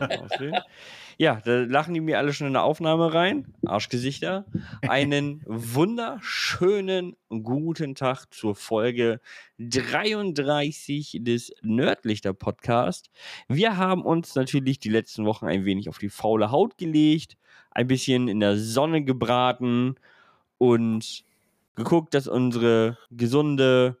ja, da lachen die mir alle schon in der Aufnahme rein. Arschgesichter. Einen wunderschönen guten Tag zur Folge 33 des Nördlichter Podcast. Wir haben uns natürlich die letzten Wochen ein wenig auf die faule Haut gelegt, ein bisschen in der Sonne gebraten und geguckt, dass unsere gesunde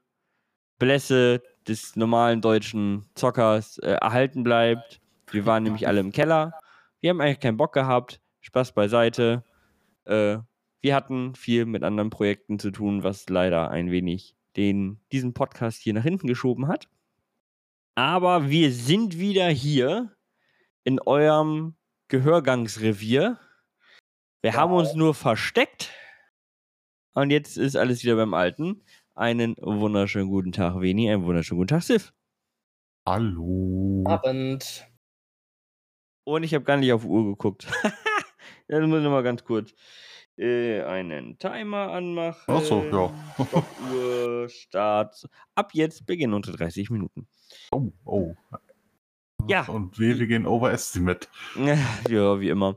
Blässe des normalen deutschen Zockers äh, erhalten bleibt. Wir waren nämlich alle im Keller. Wir haben eigentlich keinen Bock gehabt. Spaß beiseite. Äh, wir hatten viel mit anderen Projekten zu tun, was leider ein wenig den, diesen Podcast hier nach hinten geschoben hat. Aber wir sind wieder hier in eurem Gehörgangsrevier. Wir wow. haben uns nur versteckt. Und jetzt ist alles wieder beim Alten. Einen wunderschönen guten Tag, Veni. Einen wunderschönen guten Tag, Sif. Hallo. Abend. Und ich habe gar nicht auf Uhr geguckt. das muss ich nochmal ganz kurz äh, einen Timer anmachen. Achso, ja. Uhr, Start. Ab jetzt beginnen unter 30 Minuten. Oh, oh. Ja. Und wir, wir gehen overestimate. Ja, wie immer.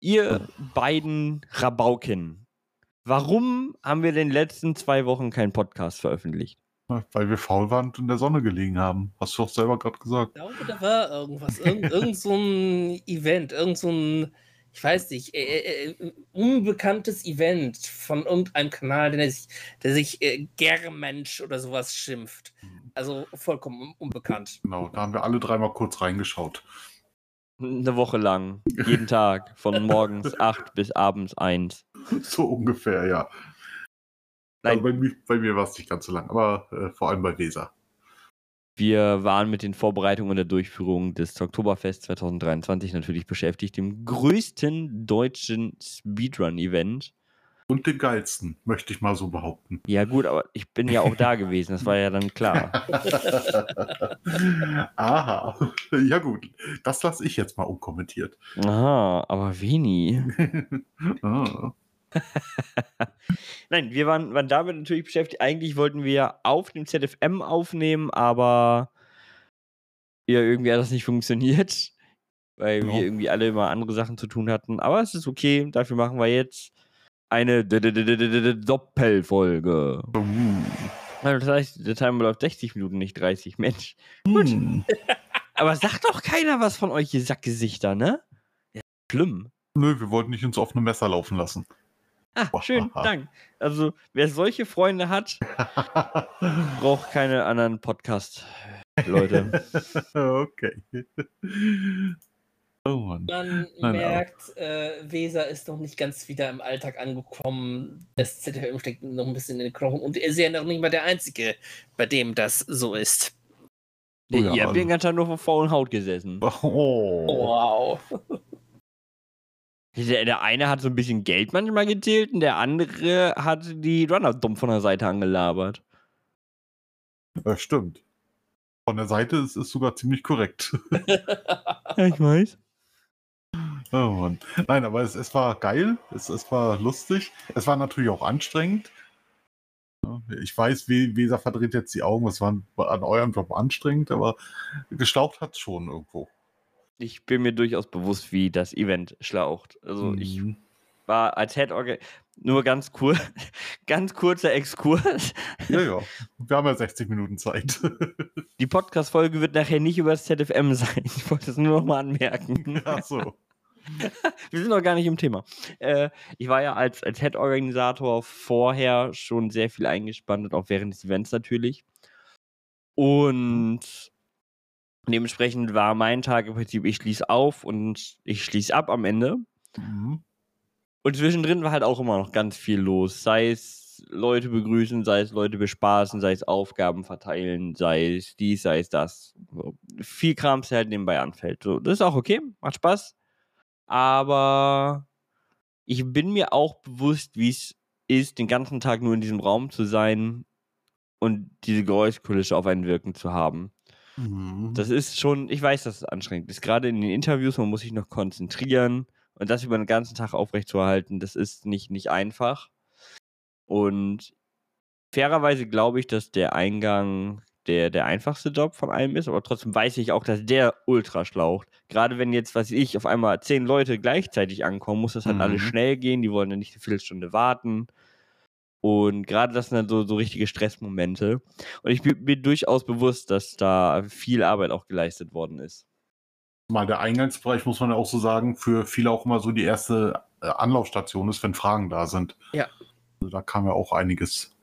Ihr beiden Rabauken, Warum haben wir in den letzten zwei Wochen keinen Podcast veröffentlicht? Weil wir faul waren und in der Sonne gelegen haben. Hast du doch selber gerade gesagt. Ich glaube, da war irgendwas. Irgend, irgend so ein Event, irgend so ein, ich weiß nicht, äh, äh, unbekanntes Event von irgendeinem Kanal, der sich, der sich äh, Germensch oder sowas schimpft. Also vollkommen unbekannt. Genau, da haben wir alle dreimal kurz reingeschaut. Eine Woche lang, jeden Tag, von morgens 8 bis abends 1. So ungefähr, ja. Nein. Also bei, mir, bei mir war es nicht ganz so lang, aber äh, vor allem bei Weser. Wir waren mit den Vorbereitungen und der Durchführung des Oktoberfest 2023 natürlich beschäftigt, dem größten deutschen Speedrun-Event. Und den geilsten, möchte ich mal so behaupten. Ja, gut, aber ich bin ja auch da gewesen, das war ja dann klar. Aha, ja gut, das lasse ich jetzt mal unkommentiert. Aha, aber wenig. ah. Nein, wir waren, waren damit natürlich beschäftigt. Eigentlich wollten wir auf dem ZFM aufnehmen, aber ja, irgendwie hat das nicht funktioniert, weil genau. wir irgendwie alle immer andere Sachen zu tun hatten. Aber es ist okay, dafür machen wir jetzt eine Doppelfolge. Das heißt, der Timer läuft 60 Minuten, nicht 30. Mensch. Gut. Hm. Aber sagt doch keiner was von euch, ihr Sackgesichter, ne? Ja, schlimm. Nö, wir wollten nicht ins offene Messer laufen lassen. Ah, schön, Dank. Also, wer solche Freunde hat, braucht keine anderen Podcast-Leute. okay. Oh Man Nein, merkt, äh, Weser ist noch nicht ganz wieder im Alltag angekommen. Das ZFM steckt noch ein bisschen in den Knochen und er ist ja noch nicht mal der Einzige, bei dem das so ist. Oh, ja, Ihr habt den ganzen Tag nur vor faulen Haut gesessen. Oh. Wow. Der, der, eine hat so ein bisschen Geld manchmal gezählt und der andere hat die Runner dumm von der Seite angelabert. Das stimmt. Von der Seite ist es sogar ziemlich korrekt. ja, ich weiß. Oh Mann. Nein, aber es, es war geil, es, es war lustig. Es war natürlich auch anstrengend. Ich weiß, Weser verdreht jetzt die Augen, es war an eurem Job anstrengend, aber gestaucht hat es schon irgendwo. Ich bin mir durchaus bewusst, wie das Event schlaucht. Also mhm. ich war als Head nur ganz kurz, ganz kurzer Exkurs. Ja, ja. Wir haben ja 60 Minuten Zeit. Die Podcast-Folge wird nachher nicht über das ZFM sein. Ich wollte es nur noch mal anmerken. Ach so. Wir sind noch gar nicht im Thema. Äh, ich war ja als, als Head-Organisator vorher schon sehr viel eingespannt und auch während des Events natürlich. Und dementsprechend war mein Tag im Prinzip, ich schließe auf und ich schließe ab am Ende. Mhm. Und zwischendrin war halt auch immer noch ganz viel los. Sei es Leute begrüßen, sei es Leute bespaßen, sei es Aufgaben verteilen, sei es dies, sei es das. So. Viel Kram, der halt nebenbei anfällt. So, das ist auch okay, macht Spaß aber ich bin mir auch bewusst, wie es ist, den ganzen Tag nur in diesem Raum zu sein und diese Geräuschkulisse auf einen wirken zu haben. Mhm. Das ist schon, ich weiß, dass es anstrengend ist. Gerade in den Interviews, man muss sich noch konzentrieren und das über den ganzen Tag aufrechtzuerhalten, das ist nicht, nicht einfach. Und fairerweise glaube ich, dass der Eingang der, der einfachste Job von allem ist, aber trotzdem weiß ich auch, dass der ultra schlaucht. Gerade wenn jetzt, was weiß ich, auf einmal zehn Leute gleichzeitig ankommen, muss das halt Mhm. alles schnell gehen, die wollen dann nicht eine Viertelstunde warten. Und gerade das sind dann so, so richtige Stressmomente. Und ich bin mir durchaus bewusst, dass da viel Arbeit auch geleistet worden ist. Mal der Eingangsbereich, muss man ja auch so sagen, für viele auch immer so die erste äh, Anlaufstation ist, wenn Fragen da sind. Ja. Also da kam ja auch einiges.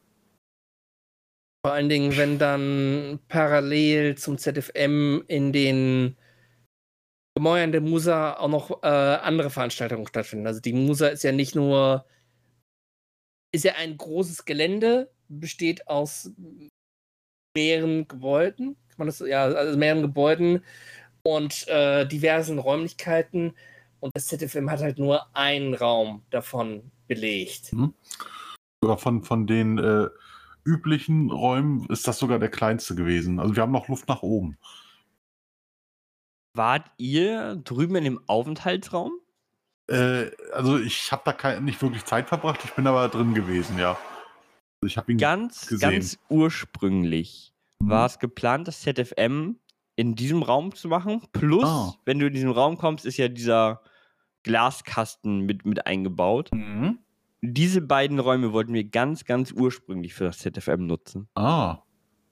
Vor allen Dingen, wenn dann parallel zum ZFM in den Gemäuern der Musa auch noch äh, andere Veranstaltungen stattfinden. Also die Musa ist ja nicht nur, ist ja ein großes Gelände, besteht aus mehreren Gebäuden, kann man das, ja, also mehreren Gebäuden und äh, diversen Räumlichkeiten. Und das ZFM hat halt nur einen Raum davon belegt. Sogar von, von den äh, üblichen Räumen ist das sogar der kleinste gewesen. Also wir haben noch Luft nach oben. Wart ihr drüben in dem Aufenthaltsraum? Äh, also ich habe da kein, nicht wirklich Zeit verbracht, ich bin aber drin gewesen, ja. Also ich habe ihn Ganz, gesehen. ganz ursprünglich Mhm. war es geplant, das ZFM in diesem Raum zu machen. Plus, Ah. wenn du in diesen Raum kommst, ist ja dieser Glaskasten mit, mit eingebaut. Mhm. Diese beiden Räume wollten wir ganz, ganz ursprünglich für das ZFM nutzen. Ah,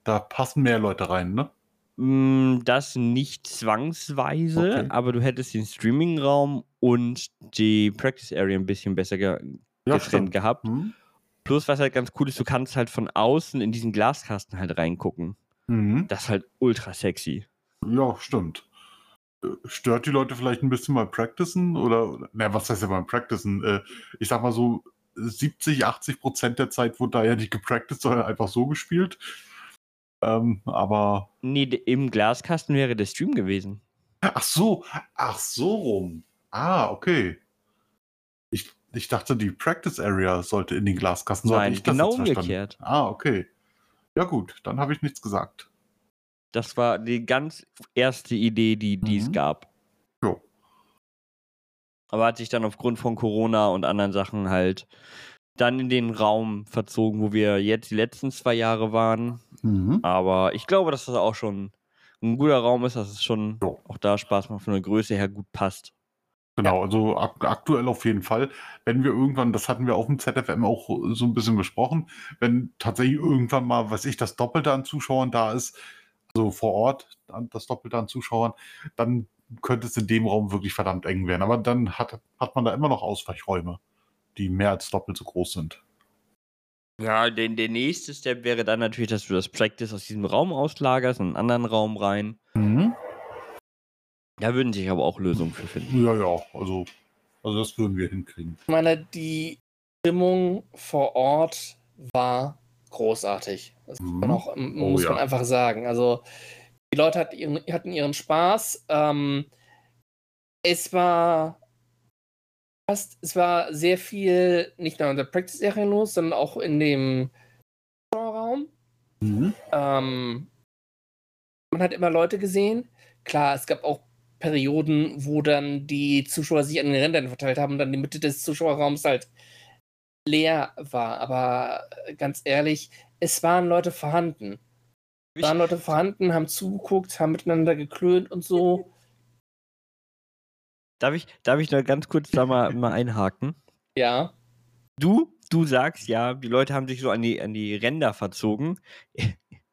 da passen mehr Leute rein, ne? Mm, Das nicht zwangsweise, Okay. aber du hättest den Streaming-Raum und die Practice Area ein bisschen besser ge getrennt stimmt. gehabt. Mhm. Plus, was halt ganz cool ist, du kannst halt von außen in diesen Glaskasten halt reingucken. Mhm. Das ist halt ultra sexy. Ja, stimmt. Äh, Stört die Leute vielleicht ein bisschen beim Practicen? Oder, na, was heißt ja beim Practicen? Äh, ich sag mal so, 70, 80 Prozent der Zeit wurde da ja nicht gepracticed, sondern einfach so gespielt. Ähm, aber, Nee, im Glaskasten wäre der Stream gewesen. ach so, ach so rum. Ah, okay. Ich, ich dachte, die Practice Area sollte in den Glaskasten. So Nein, ich das genau umgekehrt. Ah, okay. Ja gut, dann habe ich nichts gesagt. Das war die ganz erste Idee, die, die es Mhm. gab. Jo. Aber hat sich dann aufgrund von Corona und anderen Sachen halt dann in den Raum verzogen, wo wir jetzt die letzten zwei Jahre waren. Mhm. Aber ich glaube, dass das auch schon ein guter Raum ist, dass es schon auch da Spaß macht, von der Größe her gut passt. Genau, also ak aktuell auf jeden Fall. Wenn wir irgendwann, das hatten wir auf dem ZFM auch so ein bisschen besprochen, wenn tatsächlich irgendwann mal, weiß ich, das Doppelte an Zuschauern da ist, also vor Ort das Doppelte an Zuschauern, dann könnte es in dem Raum wirklich verdammt eng werden. Aber dann hat, hat man da immer noch Ausweichräume, die mehr als doppelt so groß sind. Ja, der, der nächste Step wäre dann natürlich, dass du das Practice aus diesem Raum auslagerst, in einen anderen Raum rein. Da würden sich aber auch Lösungen für finden. Ja, ja, also, also das würden wir hinkriegen. Ich meine, die Stimmung vor Ort war großartig. Das muss man, Mhm. auch, Oh muss ja. man einfach sagen. Also, die Leute hatten ihren, hatten ihren Spaß. Ähm, es war fast, es war sehr viel, nicht nur in der Practice-Serie los, sondern auch in dem Raum. Ähm, man hat immer Leute gesehen. Klar, es gab auch Perioden, wo dann die Zuschauer sich an den Rändern verteilt haben und dann die Mitte des Zuschauerraums halt leer war. Aber äh, ganz ehrlich, es waren Leute vorhanden. Es waren Leute vorhanden, haben zugeguckt, haben miteinander geklönt und so. Darf ich, darf ich da ganz kurz da mal, mal einhaken? Ja. Du, du sagst ja, die Leute haben sich so an die, an die Ränder verzogen.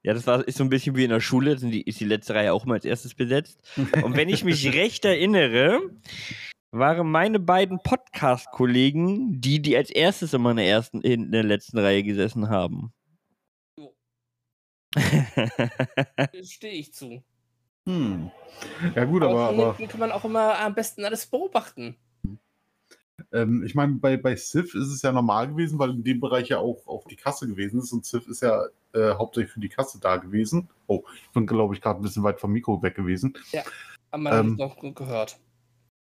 Ja, das war, ist so ein bisschen wie in der Schule, sind die, ist die letzte Reihe auch immer als erstes besetzt. Und wenn ich mich recht erinnere, waren meine beiden Podcast-Kollegen die, die als erstes immer in der, ersten, in der letzten Reihe gesessen haben. Stehe ich zu. Hm. Ja gut, Aber, aber, von aber kann man auch immer am besten alles beobachten. Ähm, ich meine, bei, bei Civ ist es ja normal gewesen, weil in dem Bereich ja auch, auch die Kasse gewesen ist und Civ ist ja äh, hauptsächlich für die Kasse da gewesen. Oh, ich bin, glaube ich, gerade ein bisschen weit vom Mikro weg gewesen. Aber man hat Ähm, es noch gut gehört.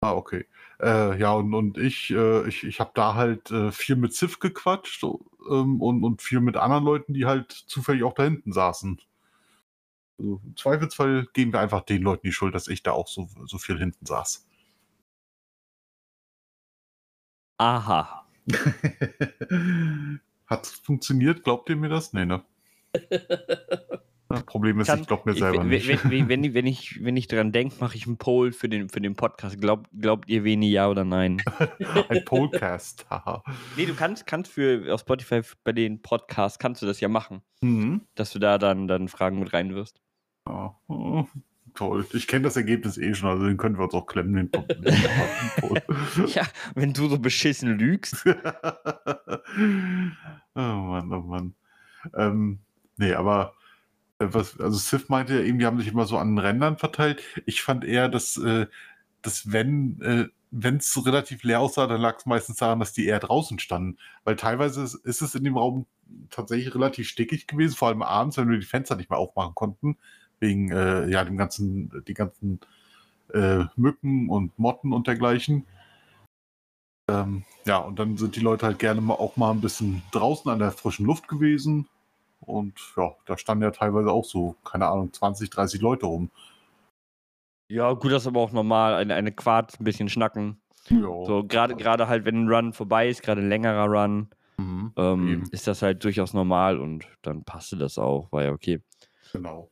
Ah, okay. Äh, ja, und, und ich, äh, ich, ich habe da halt äh, viel mit Civ gequatscht ähm, und, und viel mit anderen Leuten, die halt zufällig auch da hinten saßen. Also, Im Zweifelsfall geben wir einfach den Leuten die Schuld, dass ich da auch so, so viel hinten saß. Aha. Hat funktioniert? Glaubt ihr mir das? Nee, ne? Das Problem ist, Kann- ich glaube mir Ich, selber wenn, nicht. wenn, wenn, wenn, ich, wenn, ich, ich dran denke, mache ich einen Poll für den, für den Podcast. Glaub, glaubt ihr Veni ja oder nein? Ein Podcast, nee, du kannst, kannst für auf Spotify bei den Podcasts kannst du das ja machen, Mhm. dass du da dann, dann Fragen mit reinwirfst. Ja. Toll. Ich kenne das Ergebnis eh schon, also den können wir uns auch klemmen. Den Pod- Ja, wenn du so beschissen lügst. oh Mann, oh Mann. Ähm, nee, aber äh, was, also Sif meinte ja eben, die haben sich immer so an den Rändern verteilt. Ich fand eher, dass, äh, dass wenn äh, es relativ leer aussah, dann lag es meistens daran, dass die eher draußen standen. Weil teilweise ist, ist es in dem Raum tatsächlich relativ stickig gewesen, vor allem abends, wenn wir die Fenster nicht mehr aufmachen konnten, wegen äh, ja dem ganzen, die ganzen äh, Mücken und Motten und dergleichen. Ähm, ja, und dann sind die Leute halt gerne mal auch mal ein bisschen draußen an der frischen Luft gewesen. Und ja, da standen ja teilweise auch so, keine Ahnung, 20, 30 Leute rum. Ja, gut, das ist aber auch normal. Eine, eine Quart, ein bisschen schnacken. Ja. So, gerade gerade halt, wenn ein Run vorbei ist, gerade ein längerer Run, Mhm, ähm, ist das halt durchaus normal und dann passte das auch, war ja okay. genau.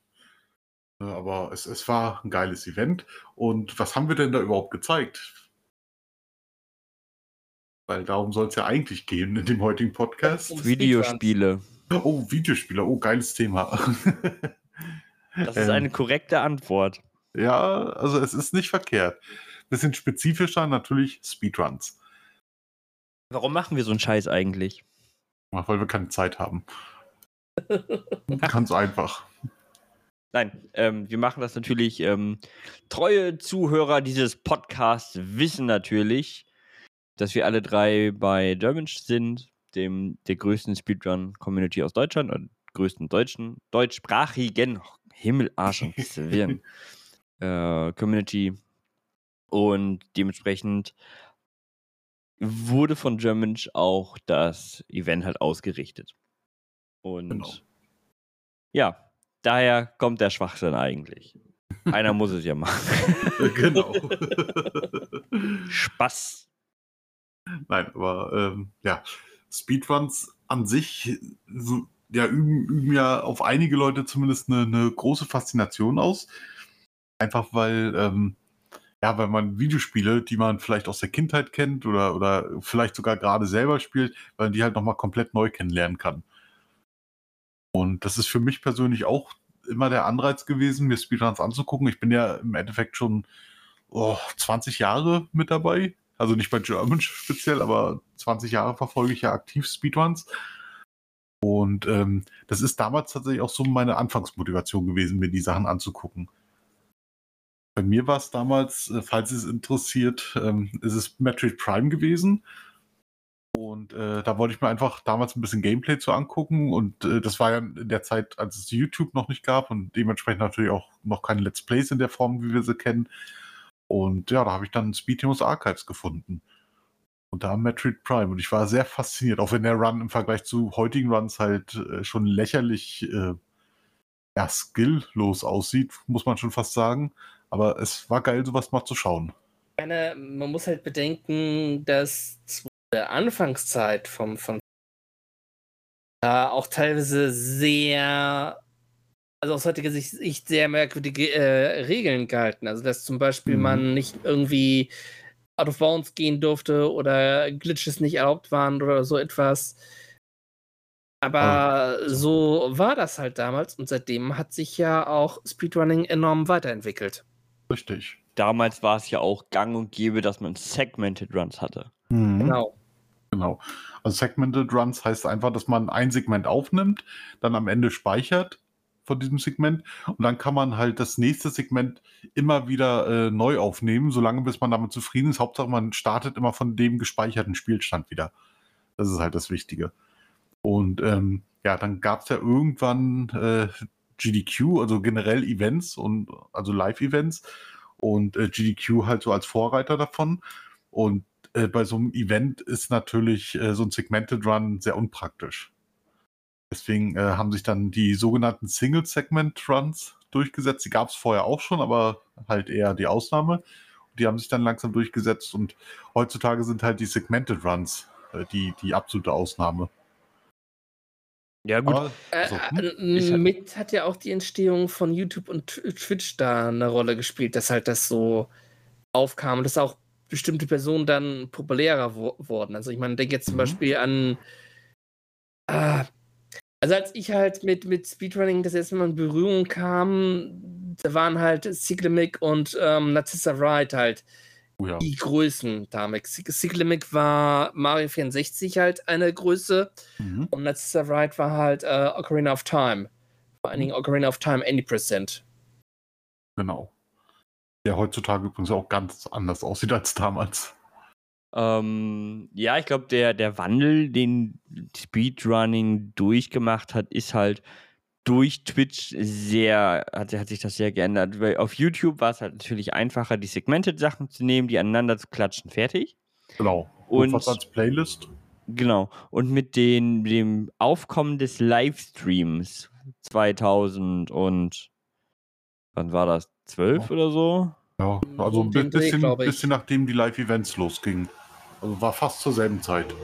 Ja, aber es, es war ein geiles Event. Und was haben wir denn da überhaupt gezeigt? Weil darum soll es ja eigentlich gehen in dem heutigen Podcast. Um Videospiele. Oh, Videospiele. Oh, geiles Thema. Das ist Ähm, eine korrekte Antwort. Ja, also es ist nicht verkehrt. Bisschen spezifischer natürlich Speedruns. Warum machen wir so einen Scheiß eigentlich? Weil wir keine Zeit haben. Ganz einfach. Nein, ähm, wir machen das natürlich. Ähm, treue Zuhörer dieses Podcasts wissen natürlich, dass wir alle drei bei Derminch sind, dem der größten Speedrun-Community aus Deutschland und größten deutschen, deutschsprachigen Himmel, Arsch und Zwirn äh, Community. Und dementsprechend wurde von Germanch auch das Event halt ausgerichtet. Und Genau. ja, daher kommt der Schwachsinn eigentlich. Einer muss es ja machen. genau. Spaß. Nein, aber ähm, ja, Speedruns an sich so, ja, üben, üben ja auf einige Leute zumindest eine, eine große Faszination aus. Einfach weil, ähm, ja, weil man Videospiele, die man vielleicht aus der Kindheit kennt oder, oder vielleicht sogar gerade selber spielt, weil man die halt nochmal komplett neu kennenlernen kann. Und das ist für mich persönlich auch immer der Anreiz gewesen, mir Speedruns anzugucken. Ich bin ja im Endeffekt schon oh, 20 Jahre mit dabei. Also nicht bei German speziell, aber 20 Jahre verfolge ich ja aktiv Speedruns. Und ähm, das ist damals tatsächlich auch so meine Anfangsmotivation gewesen, mir die Sachen anzugucken. Bei mir war es damals, äh, falls es interessiert, ähm, ist es Metroid Prime gewesen. Und äh, da wollte ich mir einfach damals ein bisschen Gameplay zu angucken. Und äh, das war ja in der Zeit, als es YouTube noch nicht gab und dementsprechend natürlich auch noch keine Let's Plays in der Form, wie wir sie kennen. Und ja, da habe ich dann Speed Heroes Archives gefunden. Und da Metroid Prime. Und ich war sehr fasziniert, auch wenn der Run im Vergleich zu heutigen Runs halt äh, schon lächerlich äh, ja, skilllos aussieht, muss man schon fast sagen. Aber es war geil, sowas mal zu schauen. Man muss halt bedenken, dass der Anfangszeit vom, von da auch teilweise sehr, also aus heutiger Sicht sehr merkwürdige äh, Regeln galten. Also dass zum Beispiel Mhm. man nicht irgendwie out of bounds gehen durfte oder Glitches nicht erlaubt waren oder so etwas. Aber so war das halt damals und seitdem hat sich ja auch Speedrunning enorm weiterentwickelt. Richtig. Damals war es ja auch gang und gäbe, dass man Segmented Runs hatte. Genau. Genau. Also Segmented Runs heißt einfach, dass man ein Segment aufnimmt, dann am Ende speichert von diesem Segment und dann kann man halt das nächste Segment immer wieder äh, neu aufnehmen, solange bis man damit zufrieden ist. Hauptsache, man startet immer von dem gespeicherten Spielstand wieder. Das ist halt das Wichtige. Und ähm, ja, dann gab es ja irgendwann äh, GDQ, also generell Events und also Live-Events und äh, GDQ halt so als Vorreiter davon. Und äh, bei so einem Event ist natürlich äh, so ein Segmented Run sehr unpraktisch. Deswegen äh, haben sich dann die sogenannten Single-Segment-Runs durchgesetzt. Die gab es vorher auch schon, aber halt eher die Ausnahme. Die haben sich dann langsam durchgesetzt und heutzutage sind halt die Segmented Runs äh, die, die absolute Ausnahme. Ja, gut. Aber, so, Ist halt- mit hat ja auch die Entstehung von YouTube und Tw- Twitch da eine Rolle gespielt, dass halt das so aufkam und dass auch bestimmte Personen dann populärer wo wurden. Also ich meine, denke jetzt zum Mhm. Beispiel an ah, also als ich halt mit, mit Speedrunning das erste Mal in Berührung kam, da waren halt Cyclamic und ähm, Narcissa Wright halt oh ja. die Größen. Cyc- Cyclamic war Mario 64 halt eine Größe Mhm. und Narcissa Wright war halt äh, Ocarina of Time. Vor allen Dingen Ocarina of Time 80%. Genau. Der heutzutage übrigens auch ganz anders aussieht als damals. Ähm, ja, ich glaube, der, der Wandel, den Speedrunning durchgemacht hat, ist halt durch Twitch sehr, hat, hat sich das sehr geändert. Weil auf YouTube war es halt natürlich einfacher, die Segmented-Sachen zu nehmen, die aneinander zu klatschen, fertig. Genau. Und- was als Playlist. Genau. Und mit den, dem Aufkommen des Livestreams 2000 und wann war das? 12 Ja. oder so? Ja, also ein bisschen, ich. bisschen nachdem die Live-Events losgingen. Also war fast zur selben Zeit.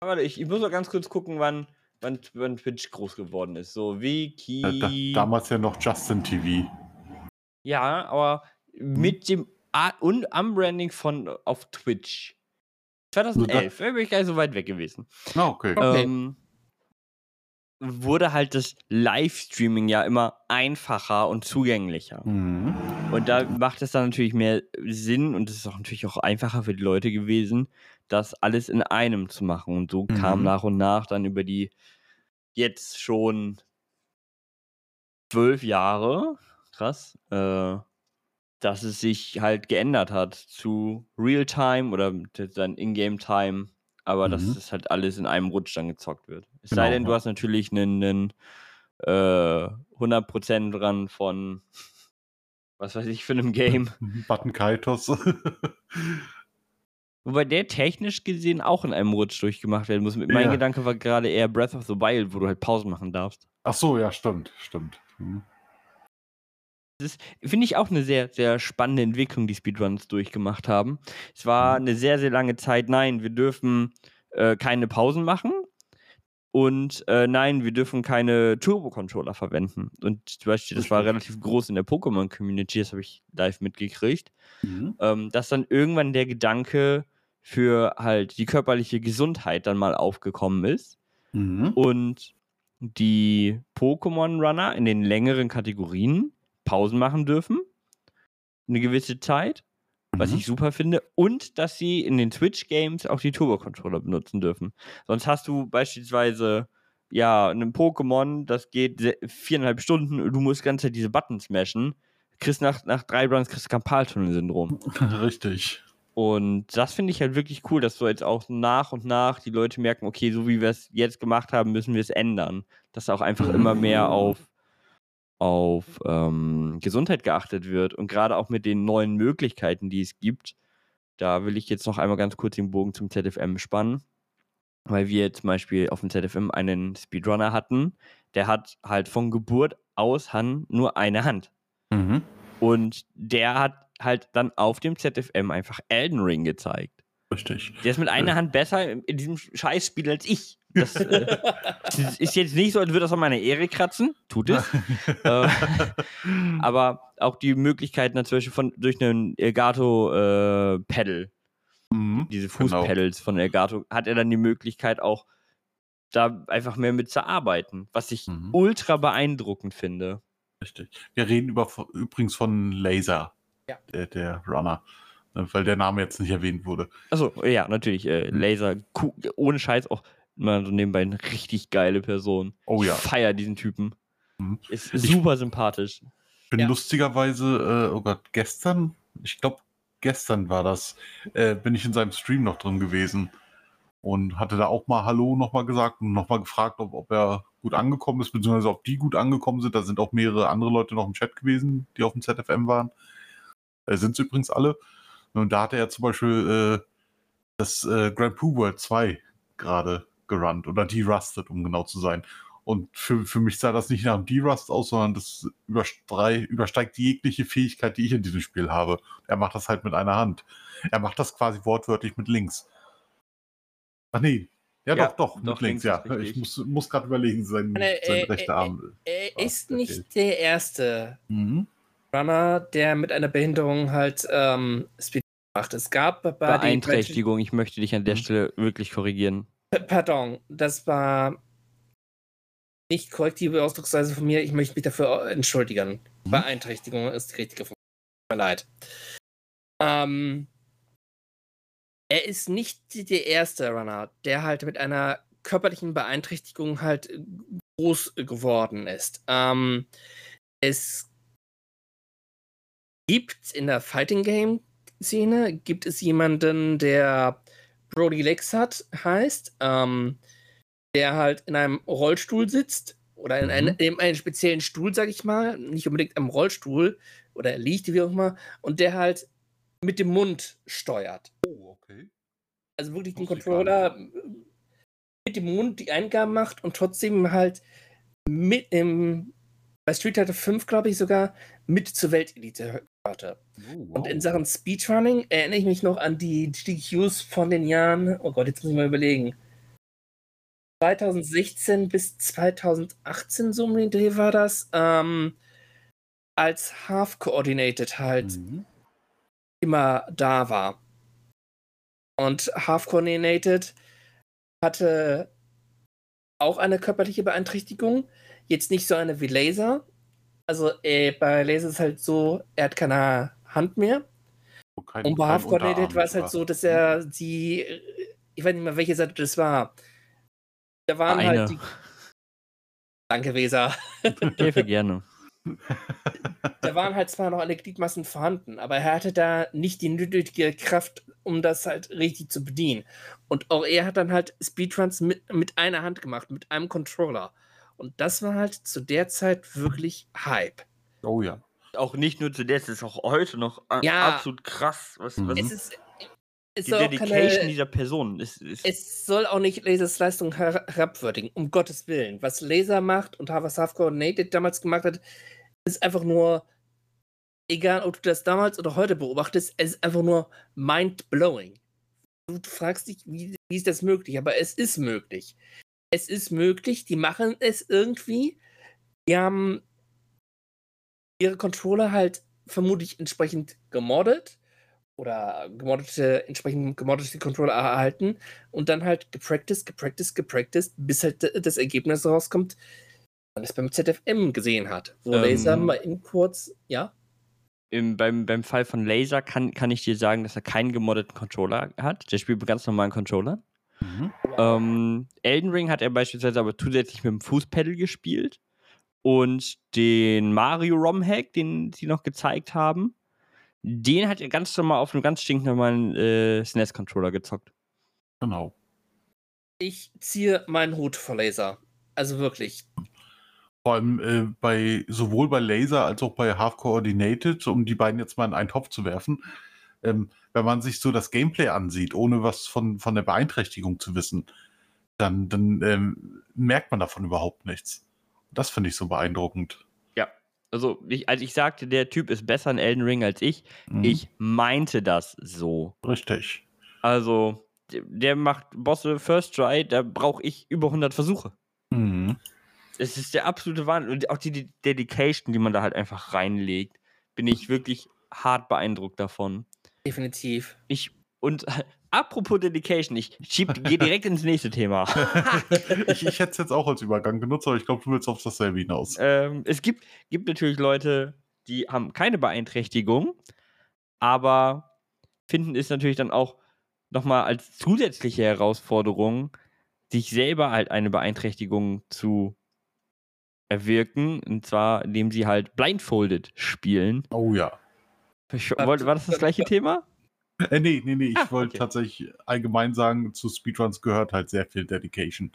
Warte, ich, ich muss noch ganz kurz gucken, wann, wann, wann Twitch groß geworden ist. So, Wiki. Äh, da, damals ja noch Justin TV. Ja, aber mit dem A und Unbranding von auf Twitch. 2011, da bin ich gar nicht so weit weg gewesen. Ah, okay. Okay. Wurde halt das Livestreaming ja immer einfacher und zugänglicher. Mhm. Und da macht es dann natürlich mehr Sinn und es ist auch natürlich auch einfacher für die Leute gewesen, das alles in einem zu machen. Und so kam Mhm. nach und nach dann über die jetzt schon zwölf Jahre, krass, äh, dass es sich halt geändert hat zu Realtime oder dann Ingame-Time, aber dass Mhm. das halt alles in einem Rutsch dann gezockt wird. Es Genau, sei denn, du ja. hast natürlich einen, einen äh, 100% dran von was weiß ich für einem Game. Button Kaitos. Wobei der technisch gesehen auch in einem Rutsch durchgemacht werden muss. Mein Ja. Gedanke war gerade eher Breath of the Wild, wo du halt Pausen machen darfst. Ach so, ja, stimmt, stimmt. Mhm. Das finde ich, auch eine sehr, sehr spannende Entwicklung, die Speedruns durchgemacht haben. Es war Mhm. eine sehr, sehr lange Zeit, nein, wir dürfen äh, keine Pausen machen. Und äh, nein, wir dürfen keine Turbo-Controller verwenden. Und zum Beispiel, das war relativ groß in der Pokémon-Community, das habe ich live mitgekriegt. Mhm. ähm, dass dann irgendwann der Gedanke für halt die körperliche Gesundheit dann mal aufgekommen ist Mhm. und die Pokémon-Runner in den längeren Kategorien Pausen machen dürfen, eine gewisse Zeit, was Mhm. ich super finde, und dass sie in den Twitch-Games auch die Turbo-Controller benutzen dürfen. Sonst hast du beispielsweise ja, ein Pokémon, das geht viereinhalb Stunden, und du musst die ganze Zeit diese Buttons smashen, kriegst nach, nach drei Runs kriegst du Karpaltunnel-Syndrom. Richtig. Und das finde ich halt wirklich cool, dass so jetzt auch nach und nach die Leute merken, okay, so wie wir es jetzt gemacht haben, müssen wir es ändern. Dass auch einfach immer mehr auf, auf ähm, Gesundheit geachtet wird. Und gerade auch mit den neuen Möglichkeiten, die es gibt, da will ich jetzt noch einmal ganz kurz den Bogen zum ZFM spannen. Weil wir zum Beispiel auf dem ZFM einen Speedrunner hatten, der hat halt von Geburt aus Han nur eine Hand. Mhm. Und der hat halt dann auf dem ZFM einfach Elden Ring gezeigt. Richtig. Der ist mit einer Hand besser in in diesem Scheißspiel als ich. Das, äh, ist jetzt nicht so, als würde das an meine Ehre kratzen. Tut es. äh, aber auch die Möglichkeit, zum Beispiel von, durch einen Elgato-Pedal, Mhm. diese Genau. Fußpedals von Elgato, hat er dann die Möglichkeit auch da einfach mehr mit zu arbeiten, was ich Mhm. ultra beeindruckend finde. Richtig. Wir reden über, übrigens von Laser, Ja. der, der Runner, ne, weil der Name jetzt nicht erwähnt wurde. Achso, ja, natürlich. Äh, Mhm. Laser, ohne Scheiß auch mal so nebenbei eine richtig geile Person. Oh ja. Ich feier diesen Typen. Mhm. Ist Ich- super sympathisch. Ich bin Ja. lustigerweise, äh, oh Gott, gestern, ich glaube, gestern war das, äh, bin ich in seinem Stream noch drin gewesen und hatte da auch mal Hallo nochmal gesagt und nochmal gefragt, ob, ob er gut angekommen ist, beziehungsweise ob die gut angekommen sind. Da sind auch mehrere andere Leute noch im Chat gewesen, die auf dem ZFM waren. Äh, sind sie übrigens alle. Und da hatte er zum Beispiel äh, das äh, Grand Pooh World 2 gerade gerannt oder derustet, um genau zu sein. Und für, für mich sah das nicht nach einem Derust aus, sondern das übersteigt jegliche Fähigkeit, die ich in diesem Spiel habe. Er macht das halt mit einer Hand. Er macht das quasi wortwörtlich mit links. Ach nee, Ja, Ja, doch, doch, doch, mit links, links ja. Ich muss, muss gerade überlegen, sein, Meine, sein äh, rechter äh, Arm. Er Ah, ist der nicht der erste Mhm. Runner, der mit einer Behinderung halt ähm, Speed macht. Es gab bei Beeinträchtigung, ich möchte dich an der Mhm. Stelle wirklich korrigieren. P- Pardon, das war nicht korrektive Ausdrucksweise von mir. Ich möchte mich dafür entschuldigen. Mhm. Beeinträchtigung ist die richtige Form. Tut mir leid. Ähm, er ist nicht der erste Runner, der halt mit einer körperlichen Beeinträchtigung halt groß geworden ist. Ähm, es gibt in der Fighting Game Szene gibt es jemanden, der Brody Lex hat, heißt, ähm, der halt in einem Rollstuhl sitzt oder in, einem, Mhm. in einem speziellen Stuhl, sag ich mal, nicht unbedingt am Rollstuhl oder er liegt, wie auch immer, und der halt mit dem Mund steuert. Oh, okay. Also wirklich den Controller mit dem Mund die Eingaben macht und trotzdem halt mit im, bei Street Fighter 5, glaube ich sogar, mit zur Weltelite gehörte. Oh, Und in wow. Sachen Speedrunning erinnere ich mich noch an die GQs von den Jahren, oh Gott, jetzt muss ich mal überlegen. 2016 bis 2018, so um den Dreh war das, ähm, als Half-Coordinated halt Mhm. immer da war. Und Half-Coordinated hatte auch eine körperliche Beeinträchtigung. Jetzt nicht so eine wie Laser. Also äh, bei Laser ist es halt so, er hat keine Hand mehr. Oh, kein- Und bei kein Half-Coordinated Unterarm war es halt so, dass er die, ich weiß nicht mehr, welche Seite das war. Da waren Eine. halt die. Danke, Weser. Käfe gerne. Da waren halt zwar noch alle Gliedmassen vorhanden, aber er hatte da nicht die nötige Kraft, um das halt richtig zu bedienen. Und auch er hat dann halt Speedruns mit, mit einer Hand gemacht, mit einem Controller. Und das war halt zu der Zeit wirklich Hype. Oh ja. Auch nicht nur zu der, es ist auch heute noch Ja. absolut krass. Was, was Es ist. Es die Dedication keine, dieser Person ist. ist es soll auch nicht Lasers Leistung her herabwürdigen, um Gottes Willen. Was Laser macht und was Half Coordinated damals gemacht hat, ist einfach nur, egal ob du das damals oder heute beobachtest, es ist einfach nur mind-blowing. Du fragst dich, wie, wie ist das möglich? Aber es ist möglich. Es ist möglich, die machen es irgendwie. Die haben ihre Controller halt vermutlich entsprechend gemoddet oder gemoddete, entsprechend gemoddete Controller erhalten und dann halt gepracticed, gepracticed, gepracticed, bis halt das Ergebnis rauskommt, man es beim ZFM gesehen hat. Wo Ähm. Laser mal in kurz, ja, im, beim, beim Fall von Laser kann, kann ich dir sagen, dass er keinen gemoddeten Controller hat. Der spielt mit ganz normalen Controller. Ähm, Elden Ring hat er beispielsweise aber zusätzlich mit dem Fußpedal gespielt. Und den Mario ROM-Hack, den sie noch gezeigt haben, den hat er ganz normal auf einem ganz stinknormalen äh, SNES-Controller gezockt. Genau. ich ziehe meinen Hut vor Laser. Also wirklich. Vor allem äh, bei sowohl bei Laser als auch bei Half Coordinated, um die beiden jetzt mal in einen Topf zu werfen, ähm, wenn man sich so das Gameplay ansieht, ohne was von, von der Beeinträchtigung zu wissen, dann, dann ähm, merkt man davon überhaupt nichts. Das finde ich so beeindruckend. Also, ich, als ich sagte, der Typ ist besser in Elden Ring als ich, Mhm. ich meinte das so. Richtig. Also, der, der macht Bosse First Try, da brauche ich über 100 Versuche. Mhm. Es ist der absolute Wahnsinn. Und auch die, die Dedication, die man da halt einfach reinlegt, bin ich wirklich hart beeindruckt davon. Definitiv. Ich, und apropos Dedication, ich gehe direkt ins nächste Thema. ich ich hätte es jetzt auch als Übergang genutzt, aber ich glaube, du willst auf dasselbe hinaus. ähm, es gibt, gibt natürlich Leute, die haben keine Beeinträchtigung, aber finden es natürlich dann auch nochmal als zusätzliche Herausforderung, sich selber halt eine Beeinträchtigung zu erwirken, und zwar indem sie halt blindfolded spielen. Oh ja. Ich, wollt- war das das gleiche Thema? Äh, nee, nee, nee. Ich Ah, wollte okay. tatsächlich allgemein sagen, zu Speedruns gehört halt sehr viel Dedication.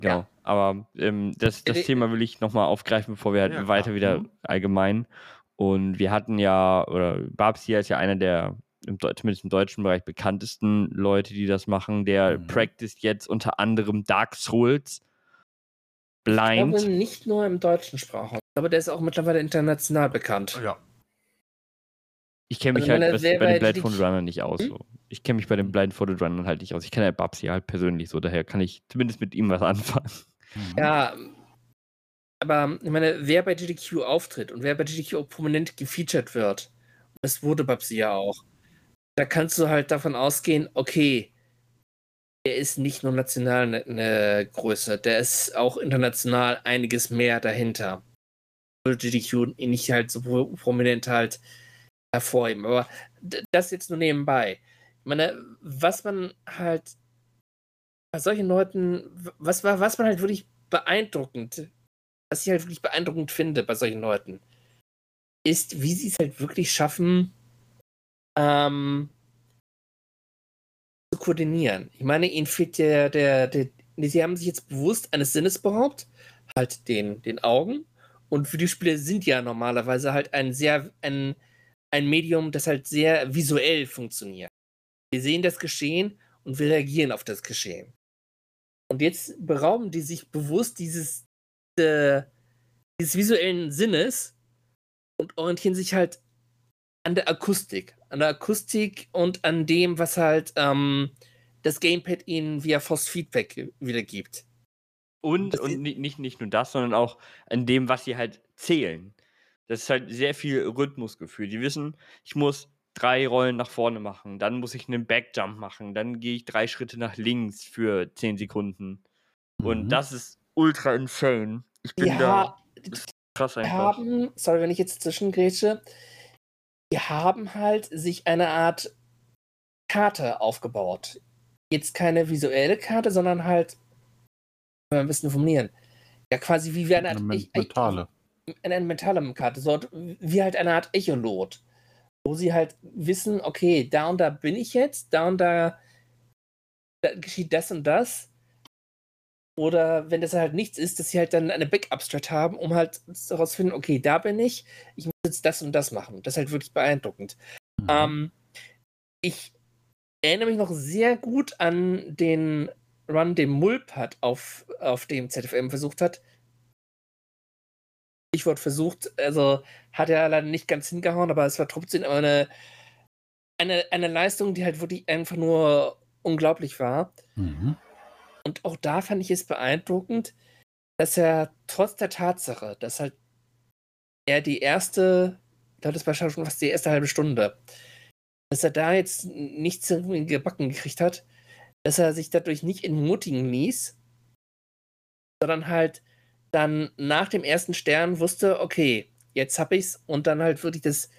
Genau. Aber ähm, das, das Äh, Thema will ich nochmal aufgreifen, bevor wir halt Ja, klar. weiter wieder Mhm. allgemein. Und wir hatten ja, oder Babs hier ist ja einer der, im, zumindest im deutschen Bereich, bekanntesten Leute, die das machen. Der Mhm. practiced jetzt unter anderem Dark Souls Ich blind. glaube nicht nur im deutschen Sprachraum, aber der ist auch mittlerweile international bekannt. Ja. Ich kenne mich Also halt was, bei den weit Bloodphone liegt- Runner nicht aus. Hm? So. Ich kenne mich bei den Blindfolded Runnern halt nicht aus. Ich kenne ja Babsi halt persönlich so, daher kann ich zumindest mit ihm was anfangen. Mhm. Ja, aber ich meine, wer bei GDQ auftritt und wer bei GDQ auch prominent gefeatured wird, und das wurde Babsi ja auch, da kannst du halt davon ausgehen, okay, der ist nicht nur national eine ne Größe, der ist auch international einiges mehr dahinter. Würde GDQ ihn nicht halt so pro- prominent halt hervorheben. Aber d- das jetzt nur nebenbei. Ich meine, was man halt bei solchen Leuten, was, war- was man halt wirklich beeindruckend, was ich halt wirklich beeindruckend finde bei solchen Leuten, ist, wie sie es halt wirklich schaffen, ähm, zu koordinieren. Ich meine, ihnen fehlt der, der, der, sie haben sich jetzt bewusst eines Sinnes beraubt, halt den, den Augen. Und Videospiele sind ja normalerweise halt ein sehr, ein, ein Medium, das halt sehr visuell funktioniert. Wir sehen das Geschehen und wir reagieren auf das Geschehen. Und jetzt berauben die sich bewusst dieses, äh, dieses visuellen Sinnes und orientieren sich halt an der Akustik. An der Akustik und an dem, was halt ähm, das Gamepad ihnen via Force Feedback wiedergibt. Und, und nicht, nicht, nicht nur das, sondern auch an dem, was sie halt zählen. Das ist halt sehr viel Rhythmusgefühl. Die wissen, ich muss drei Rollen nach vorne machen, dann muss ich einen Backjump machen, dann gehe ich drei Schritte nach links für zehn Sekunden. Und Mhm. das ist ultra insane. Ich bin da krass einfach. haben, sorry, wenn ich jetzt zwischengrätsche, wir haben halt sich eine Art Karte aufgebaut. Jetzt keine visuelle Karte, sondern halt, wenn wir ein bisschen formulieren. Ja, quasi wie wir eine Art Ech- mentale. Eine, eine mentale Karte, so wie halt eine Art Echolot. Wo sie halt wissen, okay, da und da bin ich jetzt, da und da, da geschieht das und das. Oder wenn das halt nichts ist, dass sie halt dann eine Backup-Strat haben, um halt herauszufinden, okay, da bin ich, ich muss jetzt das und das machen. Das ist halt wirklich beeindruckend. Mhm. Ähm, ich erinnere mich noch sehr gut an den Run, den Mulpat auf, auf dem ZFM versucht hat. Ich wurde versucht, also hat er leider nicht ganz hingehauen, aber es war trotzdem eine, eine, eine Leistung, die halt wirklich einfach nur unglaublich war. Mhm. Und auch da fand ich es beeindruckend, dass er trotz der Tatsache, dass halt er die erste, ich glaube, das war schon fast die erste halbe Stunde, dass er da jetzt nichts irgendwie gebacken gekriegt hat, dass er sich dadurch nicht entmutigen ließ, sondern halt dann nach dem ersten Stern wusste, okay, jetzt hab ich's und dann halt wirklich das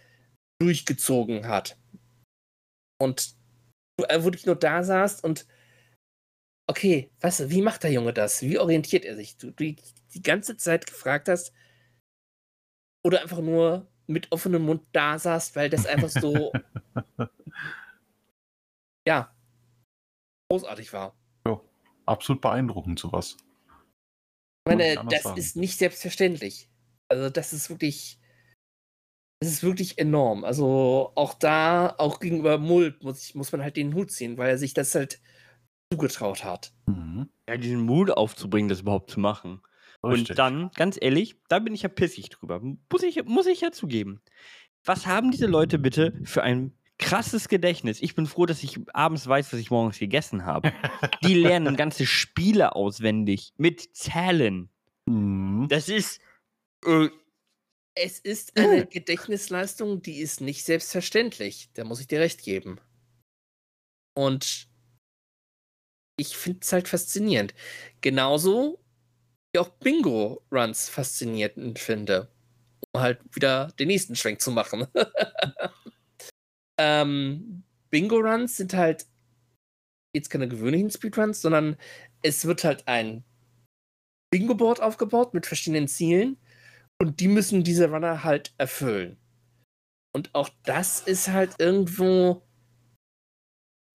durchgezogen hat. Und du äh, wirklich nur da saßt und okay, was, wie macht der Junge das? Wie orientiert er sich? Du, du die ganze Zeit gefragt hast oder einfach nur mit offenem Mund da saßt, weil das einfach so, ja, großartig war. Absolut beeindruckend, sowas. Ich meine, das sagen. ist nicht selbstverständlich. Also, das ist wirklich, das ist wirklich enorm. Also, auch da, auch gegenüber Mulp muss, ich, muss man halt den Hut ziehen, weil er sich das halt zugetraut hat. Mhm. Ja, diesen Mut aufzubringen, das überhaupt zu machen. Richtig. Und dann, ganz ehrlich, da bin ich ja pissig drüber. Muss ich, muss ich ja zugeben. Was haben diese Leute bitte für ein krasses Gedächtnis? Ich bin froh, dass ich abends weiß, was ich morgens gegessen habe. Die lernen ganze Spiele auswendig mit Zählen. Mhm. Das ist. Äh, Es ist eine Gedächtnisleistung, die ist nicht selbstverständlich. Da muss ich dir recht geben. Und ich finde es halt faszinierend. Genauso wie auch Bingo-Runs faszinierend finde. Um halt wieder den nächsten Schwenk zu machen. ähm, Bingo-Runs sind halt jetzt keine gewöhnlichen Speedruns, sondern es wird halt ein Bingo-Board aufgebaut mit verschiedenen Zielen und die müssen diese Runner halt erfüllen. Und auch das ist halt irgendwo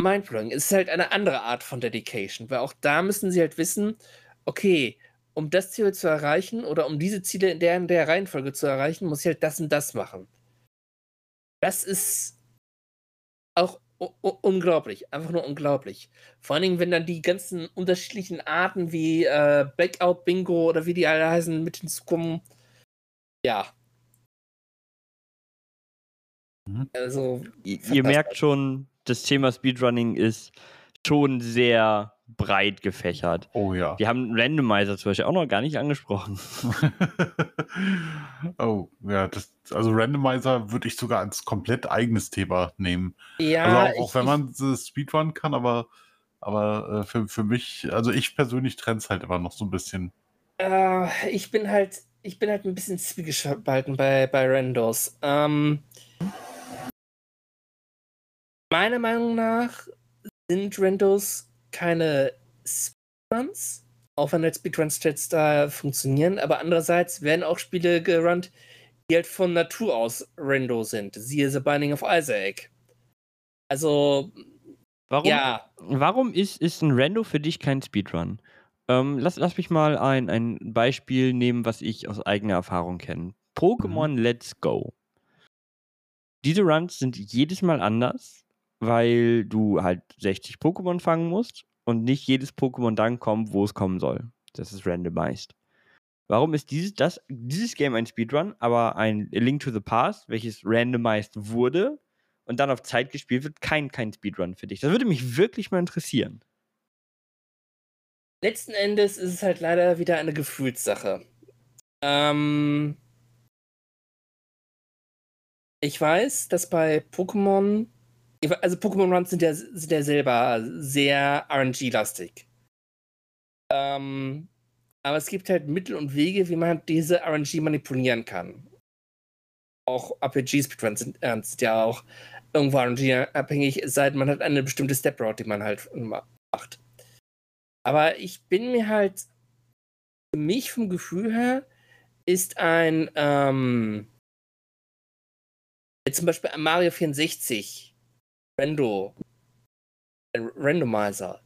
mindblowing. Es ist halt eine andere Art von Dedication, weil auch da müssen sie halt wissen, okay, um das Ziel zu erreichen oder um diese Ziele in der, in der Reihenfolge zu erreichen, muss ich halt das und das machen. Das ist auch unglaublich, einfach nur unglaublich. Vor allen Dingen, wenn dann die ganzen unterschiedlichen Arten wie äh, Blackout Bingo oder wie die alle heißen mit hinzukommen. Ja. Mhm. Also, ihr, merkt schon, das Thema Speedrunning ist schon sehr breit gefächert. Oh ja. Wir haben Randomizer zum Beispiel auch noch gar nicht angesprochen. oh, ja, das, also Randomizer würde ich sogar als komplett eigenes Thema nehmen. Ja, also auch, auch ich, wenn man das Speedrun kann, aber, aber äh, für, für mich, also ich persönlich trenne es halt immer noch so ein bisschen. äh, ich bin halt, ich bin halt ein bisschen zwiegespalten bei, bei Randos. Ähm, meiner Meinung nach sind Randos keine Speedruns, auch wenn halt Speedruns-Chats da funktionieren, aber andererseits werden auch Spiele gerannt, die halt von Natur aus Rando sind. Siehe The Binding of Isaac. Also, Warum, ja, warum ist, ist ein Rando für dich kein Speedrun? Ähm, lass, lass mich mal ein, ein Beispiel nehmen, was ich aus eigener Erfahrung kenne. Pokémon Let's Go. Diese Runs sind jedes Mal anders, weil du halt 60 Pokémon fangen musst und nicht jedes Pokémon dann kommt, wo es kommen soll. Das ist randomized. Warum ist dieses, das, dieses Game ein Speedrun, aber ein A Link to the Past, welches randomized wurde und dann auf Zeit gespielt wird, kein, kein Speedrun für dich? Das würde mich wirklich mal interessieren. letzten Endes ist es halt leider wieder eine Gefühlssache. Ähm, ich weiß, dass bei Pokémon, also Pokémon Runs sind ja, sind ja selber sehr RNG-lastig. Ähm, aber es gibt halt Mittel und Wege, wie man diese RNG manipulieren kann. Auch RPG-Speedruns sind, äh, sind ja auch irgendwo RNG-abhängig, es sei denn, man hat eine bestimmte Step-Route, die man halt ma- macht. Aber ich bin mir halt, für mich vom Gefühl her, ist ein, ähm, zum Beispiel Mario 64, Rando, äh, Randomizer,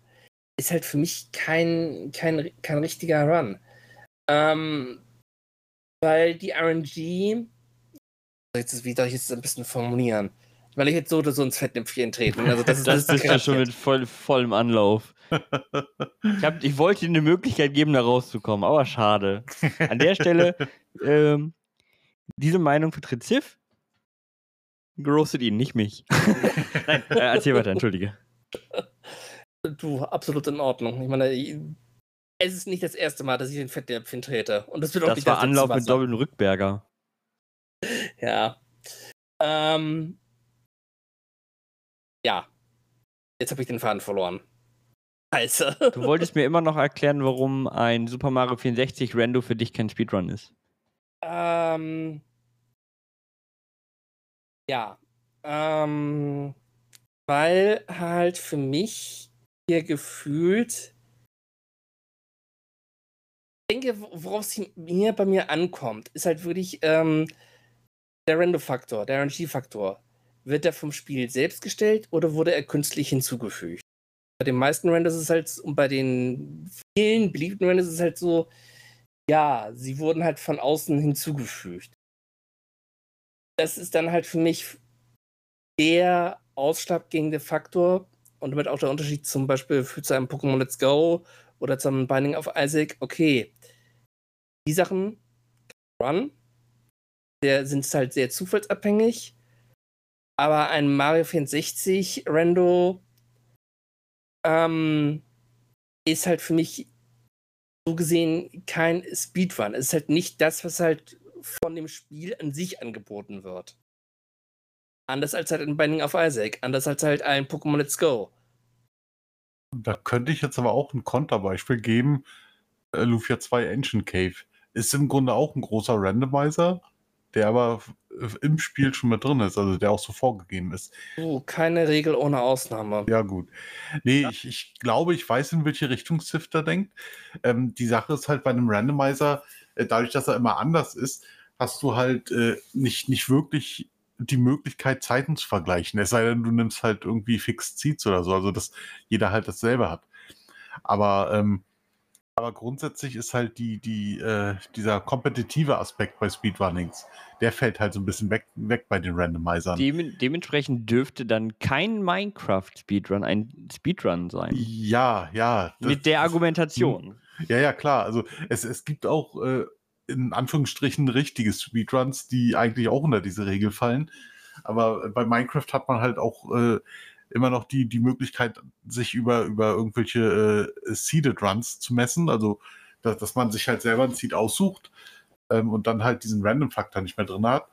ist halt für mich kein, kein, kein richtiger Run. Ähm, weil die RNG, jetzt, wie soll ich es ein bisschen formulieren? Weil ich jetzt so oder so ins Fettnäpfchen treten. Also das ist, Das, das ist ja schon mit voll, vollem Anlauf. Ich, hab, ich wollte dir eine Möglichkeit geben, da rauszukommen, aber schade. An der Stelle, ähm, diese Meinung vertritt Ziff. Gerostet ihn, nicht mich. Nein, äh, erzähl weiter, entschuldige. Du, absolut in Ordnung. Ich meine, es ist nicht das erste Mal, dass ich den Fettnäpfchen trete. Und das wird auch Das nicht war letzte Anlauf mit doppelten Rückberger. Ja. Ähm. Ja. Jetzt habe ich den Faden verloren. Scheiße. Du wolltest mir immer noch erklären, warum ein Super Mario 64 Rando für dich kein Speedrun ist. ähm. Ja. Ähm. Weil halt für mich hier gefühlt. Ich denke, worauf es mir bei mir ankommt, ist halt wirklich ähm, der Rando-Faktor, der RNG-Faktor. Wird der vom Spiel selbst gestellt oder wurde er künstlich hinzugefügt? Bei den meisten Renders ist es halt, und bei den vielen beliebten Renders ist es halt so, ja, sie wurden halt von außen hinzugefügt. Das ist dann halt für mich der ausschlaggebende Faktor und damit auch der Unterschied zum Beispiel zu einem Pokémon Let's Go oder zum Binding of Isaac. Okay, die Sachen Run, der sind halt sehr zufallsabhängig, aber ein Mario 64 Rando ähm, ist halt für mich so gesehen kein Speedrun. Es ist halt nicht das, was halt von dem Spiel an sich angeboten wird. Anders als halt ein Binding of Isaac, anders als halt ein Pokémon Let's Go. Da könnte ich jetzt aber auch ein Konterbeispiel geben. Äh, Lufia 2 Ancient Cave ist im Grunde auch ein großer Randomizer, der aber im Spiel schon mit drin ist, also der auch so vorgegeben ist. Oh, keine Regel ohne Ausnahme. Ja, gut. Nee, ich, ich glaube, ich weiß, in welche Richtung Sif da denkt. Ähm, die Sache ist halt bei einem Randomizer, dadurch, dass er immer anders ist, hast du halt äh, nicht, nicht wirklich die Möglichkeit, Zeiten zu vergleichen. Es sei denn, du nimmst halt irgendwie Fixed Seats oder so, also dass jeder halt dasselbe hat. Aber, ähm, aber grundsätzlich ist halt die, die, äh, dieser kompetitive Aspekt bei Speedrunnings, der fällt halt so ein bisschen weg, weg bei den Randomizern. Dem, dementsprechend dürfte dann kein Minecraft-Speedrun ein Speedrun sein. ja, ja. Mit der Argumentation. Ja, ja, klar. Also es, es gibt auch äh, in Anführungsstrichen richtige Speedruns, die eigentlich auch unter diese Regel fallen. Aber bei Minecraft hat man halt auch äh, immer noch die, die Möglichkeit, sich über, über irgendwelche äh, Seeded Runs zu messen. Also, dass, dass man sich halt selber ein Seed aussucht ähm, und dann halt diesen Random-Faktor nicht mehr drin hat.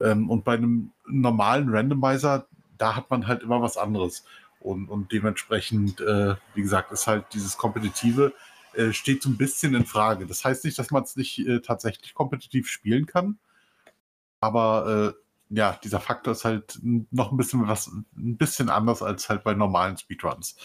Ähm, und bei einem normalen Randomizer, da hat man halt immer was anderes. Und, und dementsprechend, äh, wie gesagt, ist halt dieses Kompetitive äh, steht so ein bisschen in Frage. Das heißt nicht, dass man es nicht äh, tatsächlich kompetitiv spielen kann, aber äh, ja, dieser Faktor ist halt noch ein bisschen was, ein bisschen anders als halt bei normalen Speedruns.